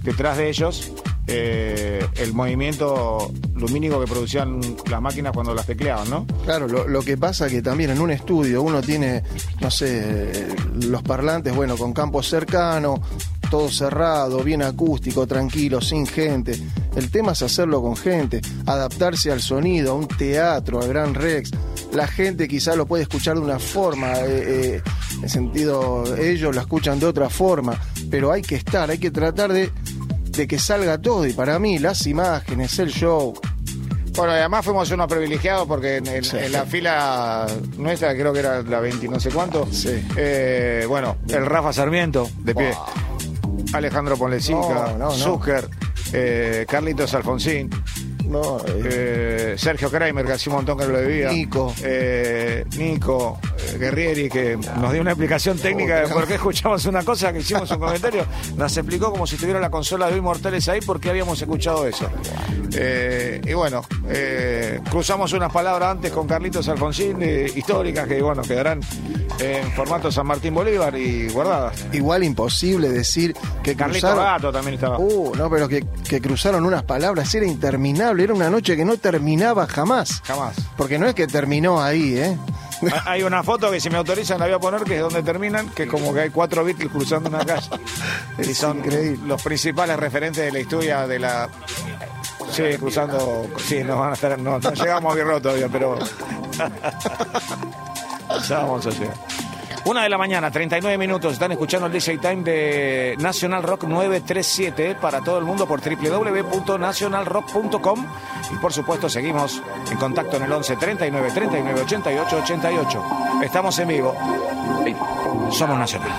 detrás de ellos el movimiento lumínico que producían las máquinas cuando las tecleaban, ¿no? Claro, lo, lo que pasa que también en un estudio uno tiene, no sé, los parlantes, bueno, con campo cercano, todo cerrado, bien acústico, tranquilo, sin gente. El tema es hacerlo con gente, adaptarse al sonido, a un teatro, al Gran Rex. La gente quizá lo puede escuchar de una forma, eh, eh, en sentido, ellos lo escuchan de otra forma, pero hay que estar, hay que tratar de, de que salga todo. Y para mí, las imágenes, el show, Bueno, además fuimos unos privilegiados porque en, en- Sí. en la fila nuestra, creo que era la 20 no sé cuánto, Sí. eh, bueno, el Rafa Sarmiento, de pie, Alejandro Ponlecica, No, no, no. Zucker, eh, Carlitos Alfonsín, no, eh, eh, Sergio Kramer, que hacía un montón que no lo debía. Nico. Eh, Nico, eh, Guerrieri, que nos dio una explicación técnica de por qué escuchamos una cosa, que hicimos un comentario. Nos explicó como si tuviera la consola de Inmortales ahí por qué habíamos escuchado eso. Eh, y bueno, cruzamos unas palabras antes con Carlitos Alfonsín, históricas, que bueno, quedarán en formato San Martín Bolívar y guardadas. igual imposible decir que Carlito cruzaron. Gato también estaba. Uh, no, pero que, que cruzaron unas palabras, era interminable, era una noche que no terminaba jamás. Jamás. Porque no es que terminó ahí, ¿eh? Hay una foto que si me autorizan la voy a poner, que es donde terminan, que es como que hay cuatro Beatles cruzando una calle. y son increíble. los principales referentes de la historia de la... Sí, cruzando... Sí, nos van a estar... No, no llegamos a Birro todavía, pero... ya vamos a llegar. Una de la mañana, 39 minutos. Están escuchando el DJ Time de National Rock 937 para todo el mundo por www.nationalrock.com. Y por supuesto, seguimos en contacto en el 11 39 39 88 88. Estamos en vivo. Somos Nacional.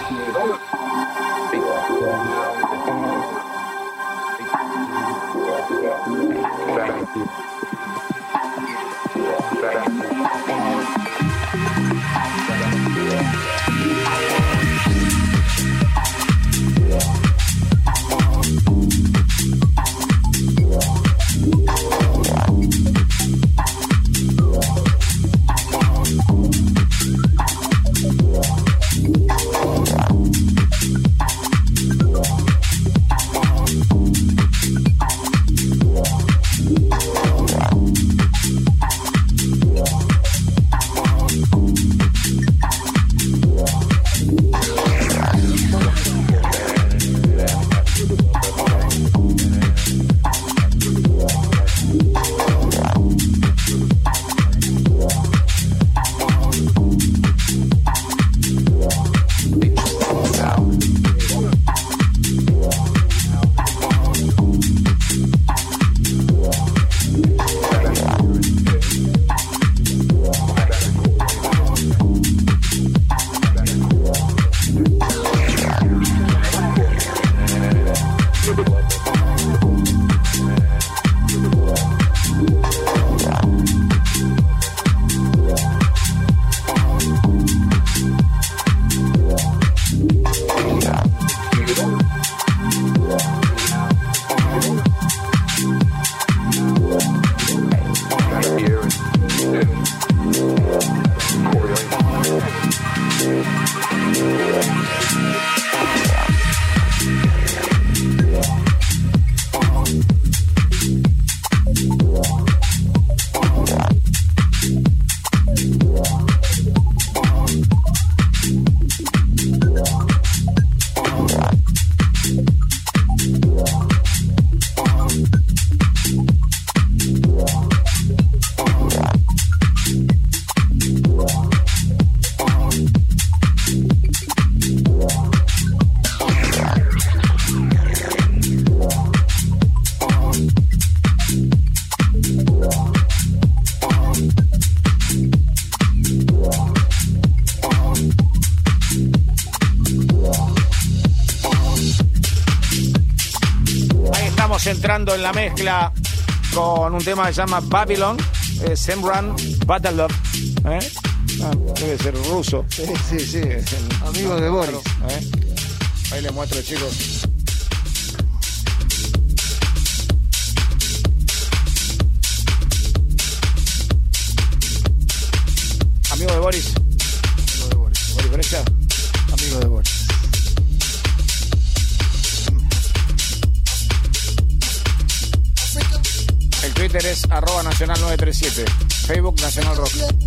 La mezcla con un tema que se llama Babylon, eh, Semran Battle ¿eh? Ah, debe ser ruso. Sí, sí, sí. Amigo de Boris. ¿eh? Ahí les muestro, chicos. Nacional 937. Facebook Nacional Rock.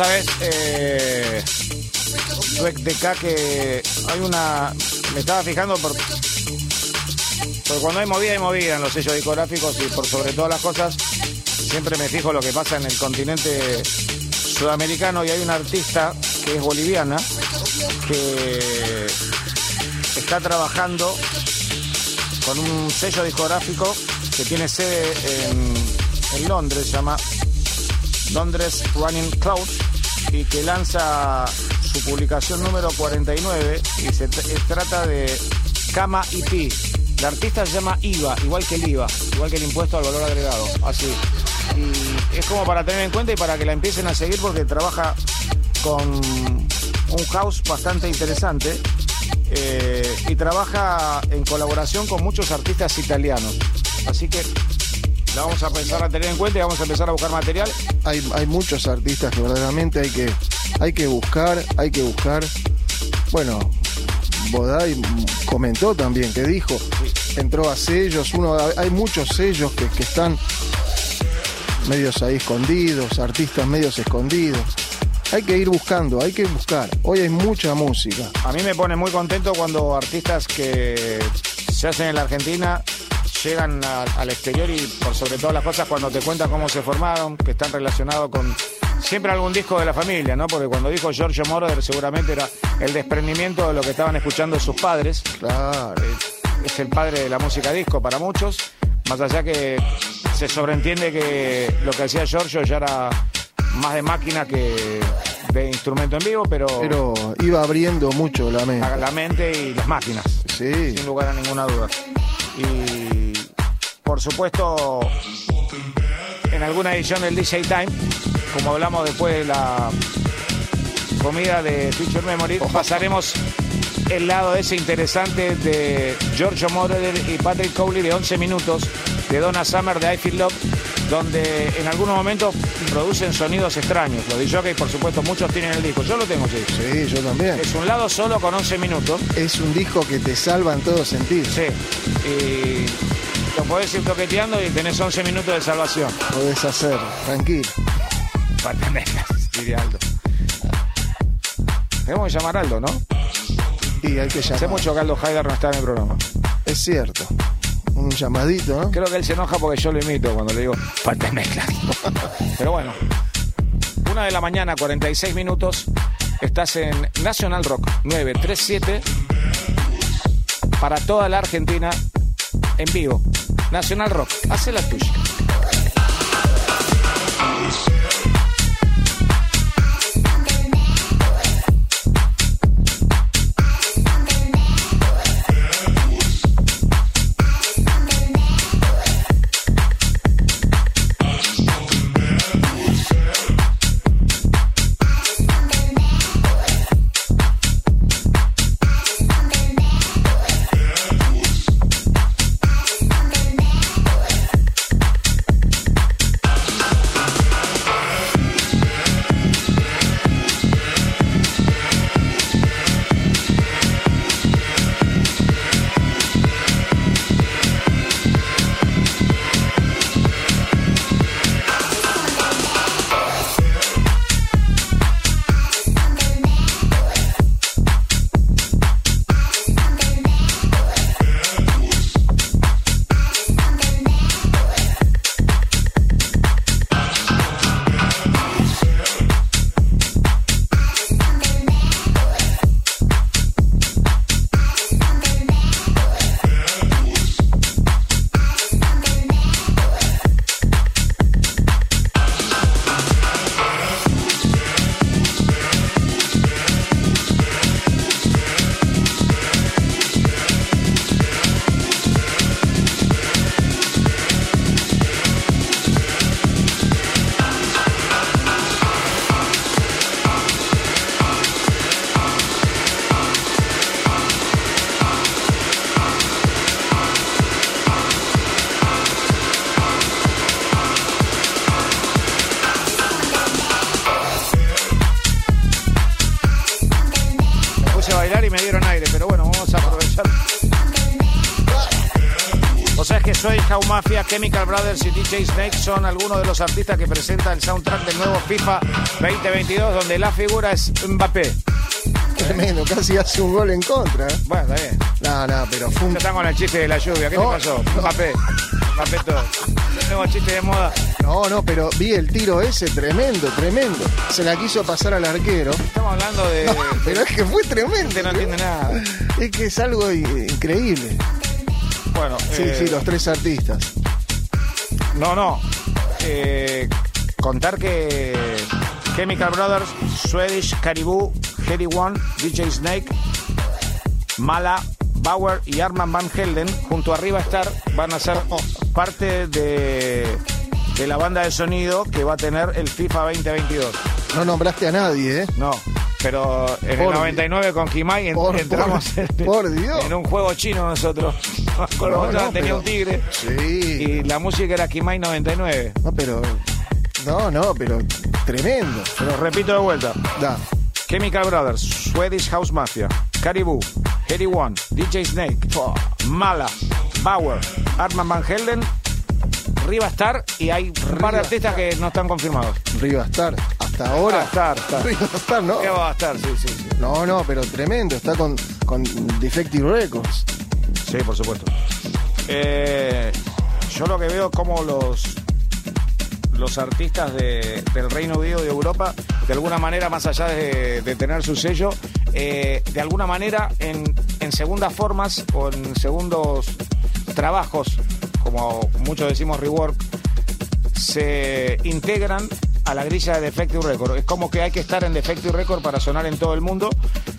Vos sabés, eh, de acá que hay una. Me estaba fijando por. Porque cuando hay movida, hay movida en los sellos discográficos y por sobre todas las cosas, siempre me fijo lo que pasa en el continente sudamericano y hay una artista que es boliviana que está trabajando con un sello discográfico que tiene sede en, en Londres, se llama Londres Running Cloud y que lanza su publicación número 49 y se eh, trata de Kama IP. La artista se llama IVA, igual que el IVA, igual que el impuesto al valor agregado, así. Y es como para tener en cuenta y para que la empiecen a seguir porque trabaja con un house bastante interesante eh, y trabaja en colaboración con muchos artistas italianos. Así que la vamos a empezar a tener en cuenta y vamos a empezar a buscar material. Hay, hay muchos artistas que verdaderamente hay que, hay que buscar, hay que buscar. Bueno, Bodai comentó también que dijo, entró a sellos, uno, hay muchos sellos que, que están medios ahí escondidos, artistas medios escondidos. Hay que ir buscando, hay que buscar. Hoy hay mucha música. A mí me pone muy contento cuando artistas que se hacen en la Argentina llegan a- al exterior y por sobre todas las cosas cuando te cuentan cómo se formaron, que están relacionados con siempre algún disco de la familia, ¿no? Porque cuando dijo Giorgio Moroder seguramente era el desprendimiento de lo que estaban escuchando sus padres. Claro. Eh, Es el padre de la música disco para muchos, más allá que se sobreentiende que lo que hacía Giorgio ya era más de máquina que de instrumento en vivo, pero, Pero iba abriendo mucho la mente. la, la mente y las máquinas Sí. sin lugar a ninguna duda. Y por supuesto, en alguna edición del DJ Time, como hablamos después de la comida de Future Memory, pasaremos el lado ese interesante de Giorgio Moroder y Patrick Cowley de 11 minutos, de Donna Summer de I Feel Love, donde en algunos momentos producen sonidos extraños. Los DJs, por supuesto, muchos tienen el disco. Yo lo tengo, sí. Sí, yo también. Es un lado solo con 11 minutos. Es un disco que te salva en todo sentido. Sí. Y lo podés ir toqueteando y tenés 11 minutos de salvación. Podés hacer, tranquilo. Diría Aldo. Tenemos que llamar a Aldo, ¿no? Y hay que Hace llamar. mucho que Aldo Haidar no está en el programa. Es cierto. un llamadito, ¿no? Creo que él se enoja porque yo lo imito cuando le digo falta mezcla. Pero bueno, una de la mañana, 46 minutos. Estás en National Rock 937 para toda la Argentina en vivo. National Rock, hace la tuya. Chemical Brothers y DJ Snake son algunos de los artistas que presentan el soundtrack del nuevo FIFA 2022, donde la figura es Mbappé. Tremendo, casi hace un gol en contra. ¿eh? Bueno, está bien. No, no, pero fue un... Ya están con el chiste de la lluvia. ¿Qué No, te pasó? no. Mbappé. Mbappé todo. Nuevo chiste de moda. No, no, pero vi el tiro ese, tremendo, tremendo. Se la quiso pasar al arquero. Estamos hablando de... No, pero es que fue tremendo. No entiende nada. Es que es algo increíble. Bueno, Sí, eh, sí, los tres artistas. No, no. Eh, contar que Chemical Brothers, Swedish, Caribou, Harry One, DJ Snake, Mala, Bauer y Arman Van Helden, junto a Riva Star, van a ser parte de, de la banda de sonido que va a tener el FIFA 2022. No nombraste a nadie, ¿eh? No, pero en Por el 99 con Kimai por- entramos por- en, por Dios. en un juego chino nosotros. Con No, nosotros no, tenía un tigre Sí. y la música era Kimai 99. No, pero. No, no, pero tremendo. Pero repito de vuelta. Da. Chemical Brothers, Swedish House Mafia, Caribou, Harry One, DJ Snake, Mala, Bauer, Arman Van Helden, Riva Star y hay un par de artistas que no están confirmados. Riva Star. Hasta ahora. Va a estar, está. Riva Star, ¿no? ¿Qué va a estar? Sí, sí, sí. No, no, pero tremendo. Está con, con Defective Records. Sí, por supuesto. Eh, yo lo que veo es como los los artistas de- del Reino Unido y Europa, de alguna manera, más allá de, de tener su sello, eh, de alguna manera en, en segundas formas o en segundos trabajos, como muchos decimos rework, se integran a la grilla de Defective Record. Es como que hay que estar en Defective Record para sonar en todo el mundo.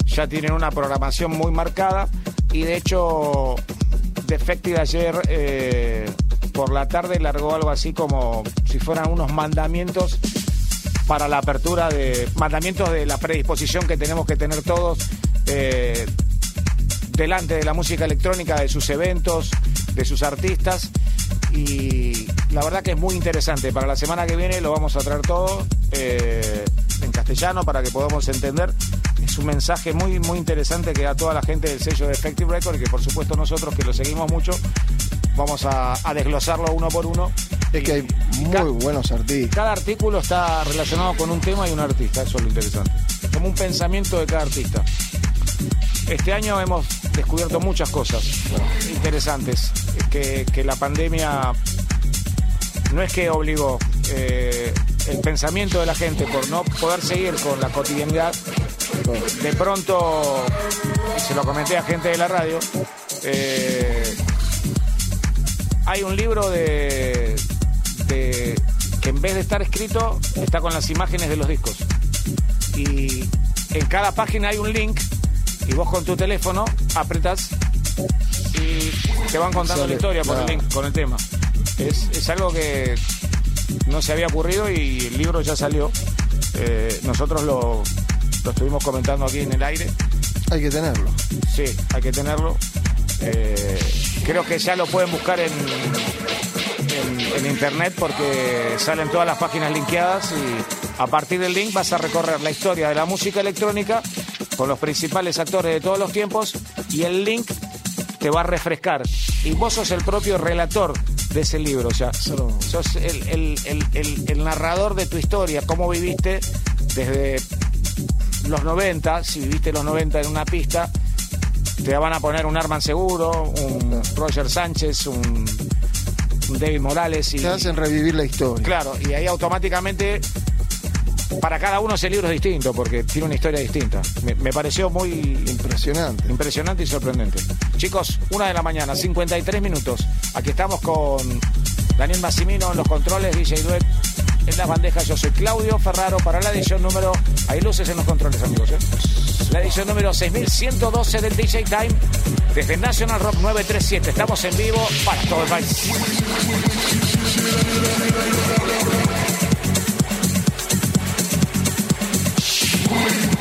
Ya tienen una programación muy marcada y de hecho Defective ayer eh, por la tarde largó algo así como si fueran unos mandamientos para la apertura de mandamientos de la predisposición que tenemos que tener todos eh, delante de la música electrónica, de sus eventos, de sus artistas. Y la verdad que es muy interesante. Para la semana que viene lo vamos a traer todo eh, en castellano para que podamos entender. Es un mensaje muy, muy interesante que da toda la gente del sello de Effective Record y que por supuesto nosotros que lo seguimos mucho vamos a, a desglosarlo uno por uno. Es que hay muy buenos artistas. Cada artículo está relacionado con un tema y un artista, eso es lo interesante. Como un pensamiento de cada artista. Este año hemos descubierto muchas cosas interesantes que, que la pandemia no es que obligó eh, el pensamiento de la gente por no poder seguir con la cotidianidad. De pronto, y se lo comenté a gente de la radio, eh, hay un libro de, de- que en vez de estar escrito está con las imágenes de los discos. Y en cada página hay un link y vos con tu teléfono apretas y te van contando la historia por el link, con el tema. Es, es algo que no se había ocurrido y el libro ya salió. Eh, nosotros lo, lo estuvimos comentando aquí en el aire. Hay que tenerlo. Sí, hay que tenerlo. Eh, creo que ya lo pueden buscar en, en, en internet porque salen todas las páginas linkeadas y a partir del link vas a recorrer la historia de la música electrónica con los principales actores de todos los tiempos y el link te va a refrescar. Y vos sos el propio relator de ese libro, o sea, sos el, el- el- narrador de tu historia, cómo viviste desde los 90, si viviste los 90 en una pista, te van a poner un Arman Seguro, un Roger Sánchez, un, un David Morales. Y, Te hacen revivir la historia. Claro, y ahí automáticamente para cada uno ese libro es distinto porque tiene una historia distinta. Me, me pareció muy Impresionante. impresionante y sorprendente. Chicos, una de la mañana, 53 minutos. Aquí estamos con Daniel Massimino en los controles, DJ Duet en las bandejas. Yo soy Claudio Ferraro para la edición número. Hay luces en los controles, amigos. ¿eh? La edición número 6112 del DJ Time desde National Rock 937. Estamos en vivo para todo el país.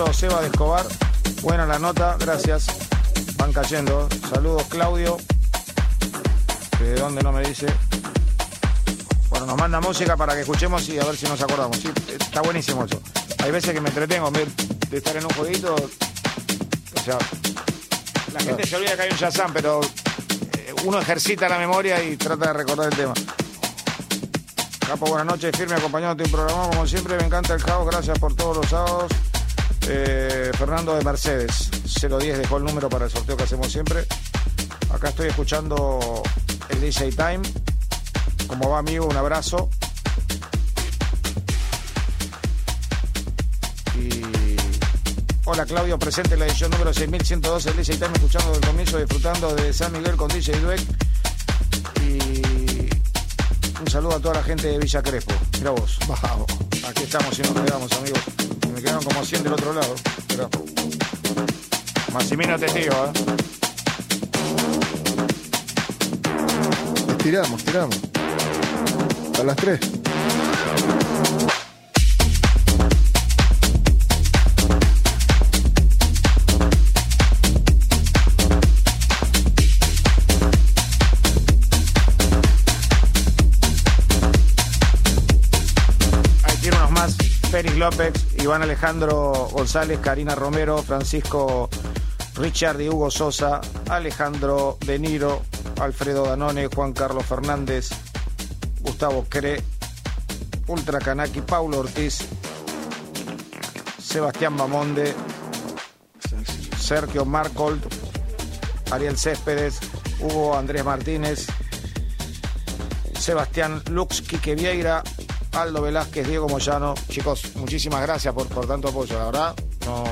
abrazo, Seba de Escobar. Buena la nota, gracias. Van cayendo. Saludos, Claudio. De dónde no me dice. Bueno, nos manda música para que escuchemos y a ver si nos acordamos. Está buenísimo eso. Hay veces que me entretengo de estar en un jueguito. O sea, la gente se olvida que hay un Shazam, pero eh, uno ejercita la memoria y trata de recordar el tema. Capo, buenas noches, firme acompañándote en programa, como siempre, me encanta el caos, gracias por todos los sábados. Eh, Fernando de Mercedes, 010 dejó el número para el sorteo que hacemos siempre. Acá estoy escuchando el DJ Time. ¿Cómo va, amigo? Un abrazo. Y Hola Claudio, presente en la edición número 6112 del DJ Time, escuchando del comienzo, disfrutando de San Miguel con DJ Dweck. Y un saludo a toda la gente de Villa Crespo. Mira vos. Vamos. Aquí estamos y nos quedamos, amigos. Me quedaron como 100 del otro lado. Pero... Massimino testigo, ¿eh? Estiramos, estiramos. A las 3. López, Iván Alejandro González, Karina Romero, Francisco Richard y Hugo Sosa, Alejandro De Niro, Alfredo Danone, Juan Carlos Fernández, Gustavo Cre, Ultra Canaki, Paulo Ortiz, Sebastián Bamonde, Sergio Marcold, Ariel Céspedes, Hugo Andrés Martínez, Sebastián Lux, Quique Vieira, Aldo Velázquez, Diego Moyano. Chicos, muchísimas gracias por, por tanto apoyo. La verdad, no,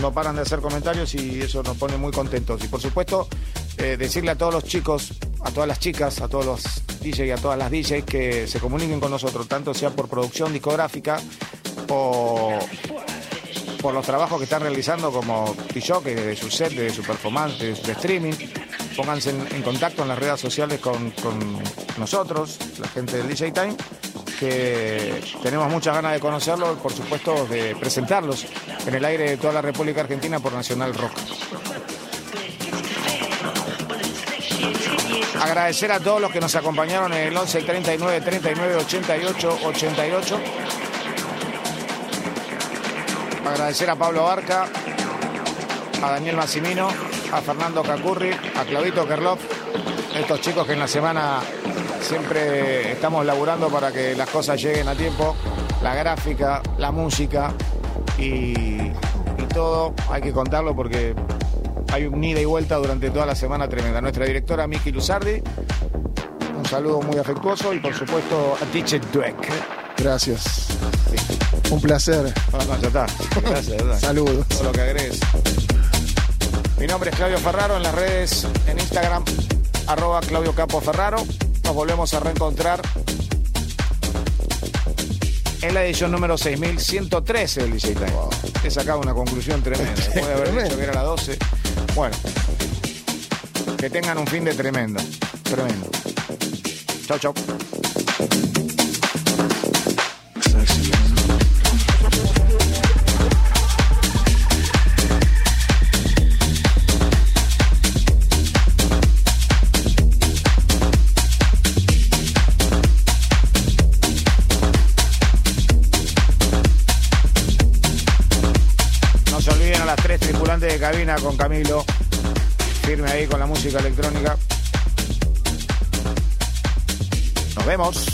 no paran de hacer comentarios y eso nos pone muy contentos. Y por supuesto, eh, decirle a todos los chicos, a todas las chicas, a todos los DJs y a todas las DJs que se comuniquen con nosotros, tanto sea por producción discográfica o por los trabajos que están realizando como T-Shock, de su set, de su performance, de, de streaming. Pónganse en, contacto en las redes sociales con, con nosotros, la gente del DJ Time, que tenemos muchas ganas de conocerlos, por supuesto de presentarlos en el aire de toda la República Argentina por Nacional Rock. Agradecer a todos los que nos acompañaron en el 11 39 39 88 88. Agradecer a Pablo Barca, a Daniel Massimino, a Fernando Cacurri, a Claudito Kerlov, estos chicos que en la semana siempre estamos laburando para que las cosas lleguen a tiempo, la gráfica, la música y, y todo, hay que contarlo porque hay un ida y vuelta durante toda la semana tremenda. Nuestra directora Miki Luzardi, un saludo muy afectuoso y por supuesto a Teacher Dweck. Gracias. Un placer. No, no, ya está. Gracias. Saludos. Todo lo que agregues. Mi nombre es Claudio Ferraro, en las redes, en Instagram, arroba Claudio Capo Ferraro. Nos volvemos a reencontrar en la edición número 6113 del DJ Time. He sacado una conclusión tremenda. Después de haber dicho que era la 12. Bueno, que tengan un fin de tremendo. Tremendo. Chau, chau. Cabina con Camilo. Firme ahí con la música electrónica. Nos vemos.